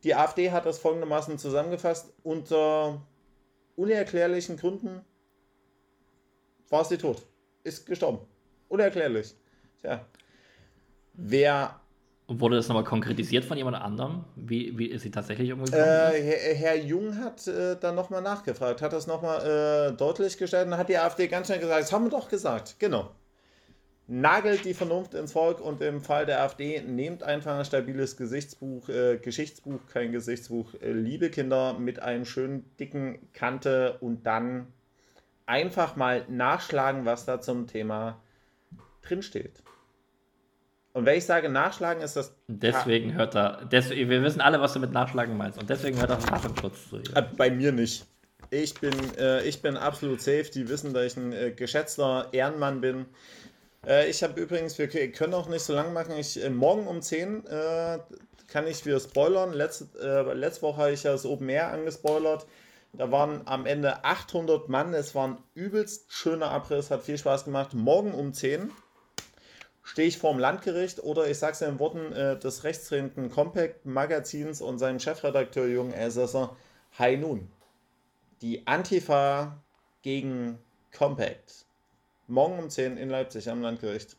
Die AfD hat das folgendermaßen zusammengefasst: Unter unerklärlichen Gründen war sie tot. Ist gestorben. Unerklärlich. Tja. Wer. Wurde das nochmal konkretisiert von jemand anderem? Wie, wie ist sie tatsächlich umgekommen? Äh, Herr, Herr, Jung hat äh, dann nochmal nachgefragt, hat das nochmal äh, deutlich gestellt und hat die AfD ganz schnell gesagt, das haben wir doch gesagt, genau. Nagelt die Vernunft ins Volk und im Fall der AfD nehmt einfach ein stabiles Gesichtsbuch, äh, Geschichtsbuch, kein Gesichtsbuch, äh, liebe Kinder, mit einem schönen dicken Kante und dann einfach mal nachschlagen, was da zum Thema drinsteht. Und wenn ich sage nachschlagen, ist das. Deswegen hört er. Deswegen, wir wissen alle, was du mit nachschlagen meinst. Und deswegen hört er Datenschutz zu. Ja. Äh, bei mir nicht. Ich bin, äh, ich bin absolut safe. Die wissen, dass ich ein äh, geschätzter Ehrenmann bin. Äh, ich habe übrigens, wir können auch nicht so lang machen. Ich, äh, morgen um 10 äh, kann ich wieder spoilern. Letzte, letzte Woche habe ich ja das Open Air angespoilert. Da waren am Ende 800 Mann. Es war ein übelst schöner Abriss, hat viel Spaß gemacht. Morgen um 10 stehe ich vorm Landgericht oder ich sage es in den Worten äh, des rechtsdrehenden Compact Magazins und seinem Chefredakteur Jürgen Elsässer, Hi nun. Die Antifa gegen Compact. Morgen um 10 in Leipzig am Landgericht.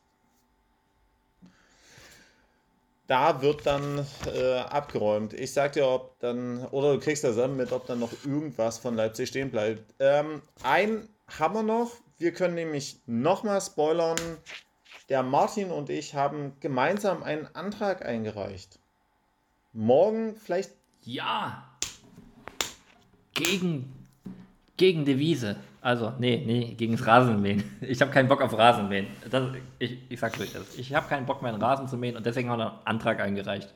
Da wird dann äh, abgeräumt. Ich sag dir, ob dann, oder du kriegst das dann mit, ob dann noch irgendwas von Leipzig stehen bleibt. Ähm, ein haben wir noch. Wir können nämlich nochmal spoilern. Der Martin und ich haben gemeinsam einen Antrag eingereicht. Morgen vielleicht. Ja! Gegen, gegen Devise. Also, nee, nee, gegen das Rasenmähen. Ich habe keinen Bock auf Rasenmähen. Das, ich, ich sag's euch das. Ich habe keinen Bock mehr, einen Rasen zu mähen und deswegen haben wir einen Antrag eingereicht.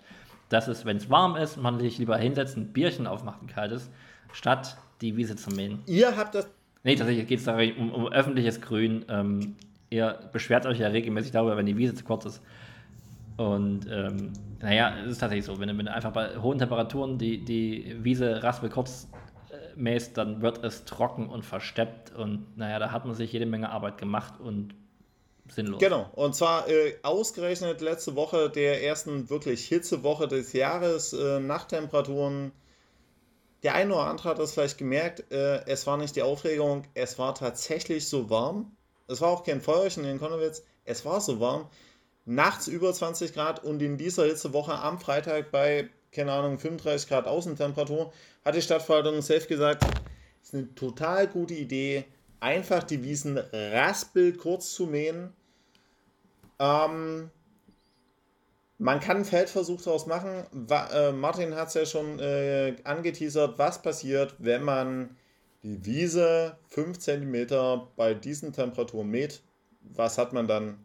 Dass es, wenn es warm ist, man sich lieber hinsetzt, ein Bierchen aufmacht, ein kaltes, statt die Wiese zu mähen. Ihr habt das. Nee, tatsächlich geht es um, um öffentliches Grün. Ähm, ihr beschwert euch ja regelmäßig darüber, wenn die Wiese zu kurz ist. Und ähm, naja, es ist tatsächlich so, wenn du, einfach bei hohen Temperaturen die, die Wiese raspel kurz äh, mähst, dann wird es trocken und versteppt. Und naja, da hat man sich jede Menge Arbeit gemacht und sinnlos. Genau, und zwar äh, ausgerechnet letzte Woche der ersten wirklich Hitzewoche des Jahres, äh, Nachttemperaturen. Der eine oder andere hat das vielleicht gemerkt, äh, es war nicht die Aufregung, es war tatsächlich so warm. Es war auch kein Feuerchen in Konnewitz. Es war so warm. Nachts über 20 Grad und in dieser Hitzewoche am Freitag bei, keine Ahnung, 35 Grad Außentemperatur hat die Stadtverwaltung selbst gesagt, ist eine total gute Idee, einfach die Wiesen raspel kurz zu mähen. Ähm, man kann einen Feldversuch daraus machen. Äh, Martin hat es ja schon äh, angeteasert, was passiert, wenn man die Wiese 5 cm bei diesen Temperaturen mäht, was hat man dann?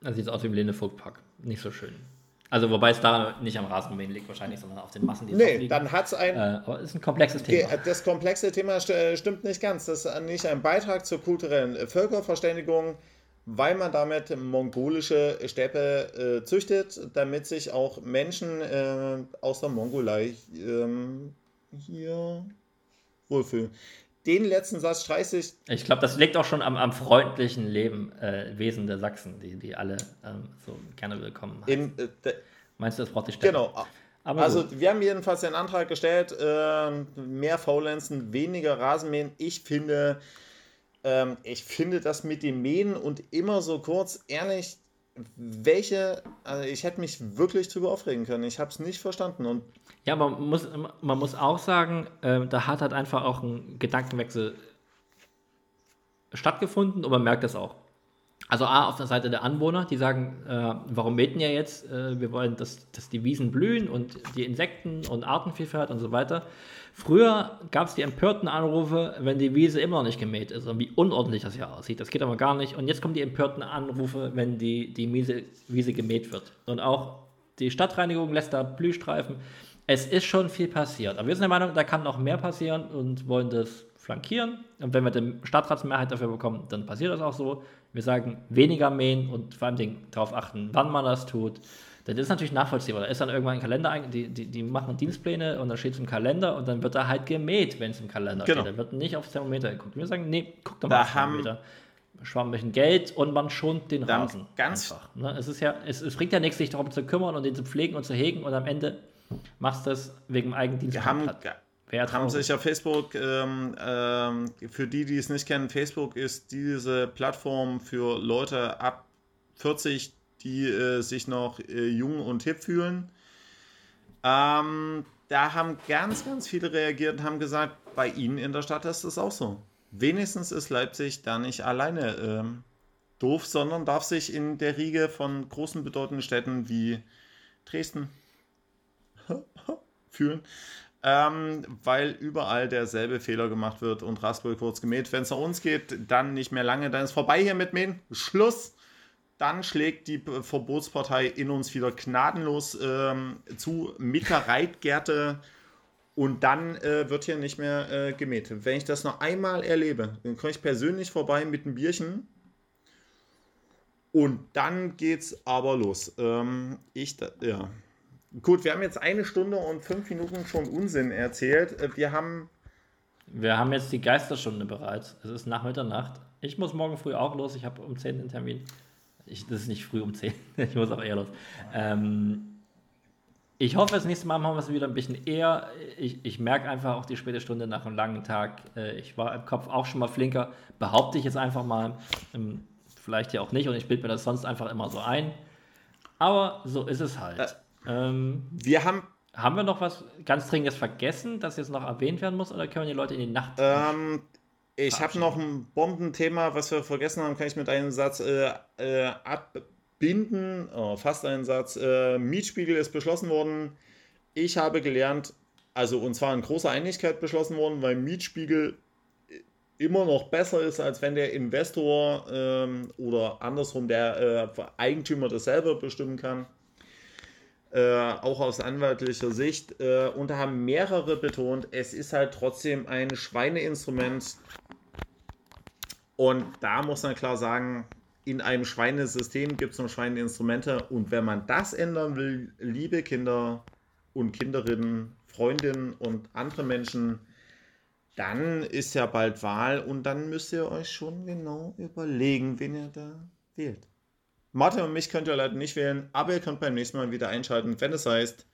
Das sieht aus wie im Lindevogtpark. Nicht so schön. Also, wobei es da nicht am Rasenmähen liegt, wahrscheinlich, sondern auf den Massen, die Nee, liegen. dann hat es ein. Äh, aber ist ein komplexes Thema. Das komplexe Thema stimmt nicht ganz. Das ist nicht ein Beitrag zur kulturellen Völkerverständigung, weil man damit mongolische Steppe äh, züchtet, damit sich auch Menschen äh, aus der Mongolei ähm, hier wohlfühlen. Den letzten Satz streiche ich. Ich glaube, das liegt auch schon am, am freundlichen Leben, äh, Wesen der Sachsen, die, die alle ähm, so gerne willkommen In, äh, Meinst du, das braucht die Stelle? Genau. Aber also, gut. wir haben jedenfalls den Antrag gestellt: äh, mehr Faulenzen, weniger Rasenmähen. Ich finde, ähm, ich finde das mit dem Mähen und immer so kurz, ehrlich, welche, also ich hätte mich wirklich drüber aufregen können. Ich habe es nicht verstanden. Und ja, man muss, man muss auch sagen, äh, da hat halt einfach auch ein Gedankenwechsel stattgefunden und man merkt das auch. Also A, auf der Seite der Anwohner, die sagen, äh, warum mähten ja jetzt? Äh, wir wollen, dass, dass die Wiesen blühen und die Insekten und Artenvielfalt und so weiter. Früher gab es die empörten Anrufe, wenn die Wiese immer noch nicht gemäht ist und wie unordentlich das hier aussieht. Das geht aber gar nicht. Und jetzt kommen die empörten Anrufe, wenn die, die Wiese, Wiese gemäht wird. Und auch die Stadtreinigung lässt da Blühstreifen. Es ist schon viel passiert. Aber wir sind der Meinung, da kann noch mehr passieren und wollen das flankieren. Und wenn wir die Stadtratsmehrheit dafür bekommen, dann passiert das auch so. Wir sagen weniger mähen und vor allem darauf achten, wann man das tut. Das ist natürlich nachvollziehbar. Da ist dann irgendwann ein Kalender, die, die, die machen Dienstpläne und da steht es im Kalender und dann wird da halt gemäht, wenn es im Kalender genau. steht. Da wird nicht aufs Thermometer geguckt. Wir sagen, nee, guck doch mal aufs Thermometer. Schwamm ein bisschen Geld und man schont den Rasen. Ganz einfach. Ne? Es, ist ja, es, es bringt ja nichts, sich darum zu kümmern und den zu pflegen und zu hegen und am Ende machst du das wegen Eigendienst. Wir haben, haben sich auf Facebook, ähm, ähm, für die, die es nicht kennen, Facebook ist diese Plattform für Leute ab 40, die äh, sich noch äh, jung und hip fühlen. Ähm, da haben ganz, ganz viele reagiert und haben gesagt, bei ihnen in der Stadt ist das auch so. Wenigstens ist Leipzig da nicht alleine ähm, doof, sondern darf sich in der Riege von großen bedeutenden Städten wie Dresden fühlen ähm, weil überall derselbe Fehler gemacht wird und Raspel kurz gemäht. Wenn es nach uns geht, dann nicht mehr lange, dann ist vorbei hier mit Mähen. Schluss. Dann schlägt die Verbotspartei in uns wieder gnadenlos ähm, zu mit der Reitgerte und dann äh, wird hier nicht mehr äh, gemäht. Wenn ich das noch einmal erlebe, dann komme ich persönlich vorbei mit einem Bierchen und dann geht's aber los. Ähm, ich, ja. Gut, wir haben jetzt eine Stunde und fünf Minuten schon Unsinn erzählt. Äh, wir haben. Wir haben jetzt die Geisterstunde bereits. Es ist nach Mitternacht. Ich muss morgen früh auch los. Ich habe um 10 den Termin. Ich, das ist nicht früh um 10. ich muss auch eher los. Ähm, ich hoffe, das nächste Mal machen wir es wieder ein bisschen eher. Ich, ich merke einfach auch die späte Stunde nach einem langen Tag. Äh, ich war im Kopf auch schon mal flinker. Behaupte ich jetzt einfach mal. Ähm, vielleicht ja auch nicht. Und ich bilde mir das sonst einfach immer so ein. Aber so ist es halt. Äh, ähm, wir haben. Haben wir noch was ganz Dringendes vergessen, das jetzt noch erwähnt werden muss, oder können wir die Leute in die Nacht? Ähm, ich habe noch ein Bombenthema, was wir vergessen haben, kann ich mit einem Satz äh, äh, abbinden. Oh, fast einen Satz. Äh, Mietspiegel ist beschlossen worden. Ich habe gelernt, also und zwar in großer Einigkeit beschlossen worden, weil Mietspiegel immer noch besser ist, als wenn der Investor ähm, oder andersrum der äh, Eigentümer das selber bestimmen kann. Äh, auch aus anwaltlicher Sicht. Äh, und da haben mehrere betont, es ist halt trotzdem ein Schweineinstrument. Und da muss man klar sagen, in einem Schweinesystem gibt es nur Schweineinstrumente. Und wenn man das ändern will, liebe Kinder und Kinderinnen, Freundinnen und andere Menschen, dann ist ja bald Wahl und dann müsst ihr euch schon genau überlegen, wen ihr da wählt. Martin und mich könnt ihr leider nicht wählen, aber ihr könnt beim nächsten Mal wieder einschalten, wenn es heißt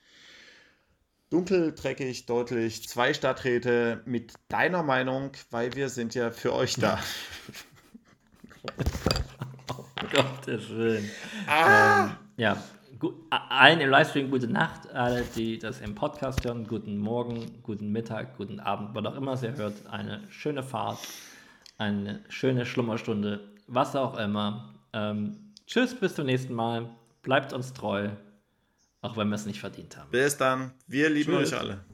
dunkel, dreckig, deutlich, zwei Stadträte mit deiner Meinung, weil wir sind ja für euch da. oh Gottes Willen. Ah! Ähm, ja, allen im Livestream gute Nacht, alle, die das im Podcast hören, guten Morgen, guten Mittag, guten Abend, wann auch immer ihr hört, eine schöne Fahrt, eine schöne Schlummerstunde, was auch immer. Ähm, Tschüss, bis zum nächsten Mal. Bleibt uns treu, auch wenn wir es nicht verdient haben. Bis dann. Wir lieben Tschüss. euch alle.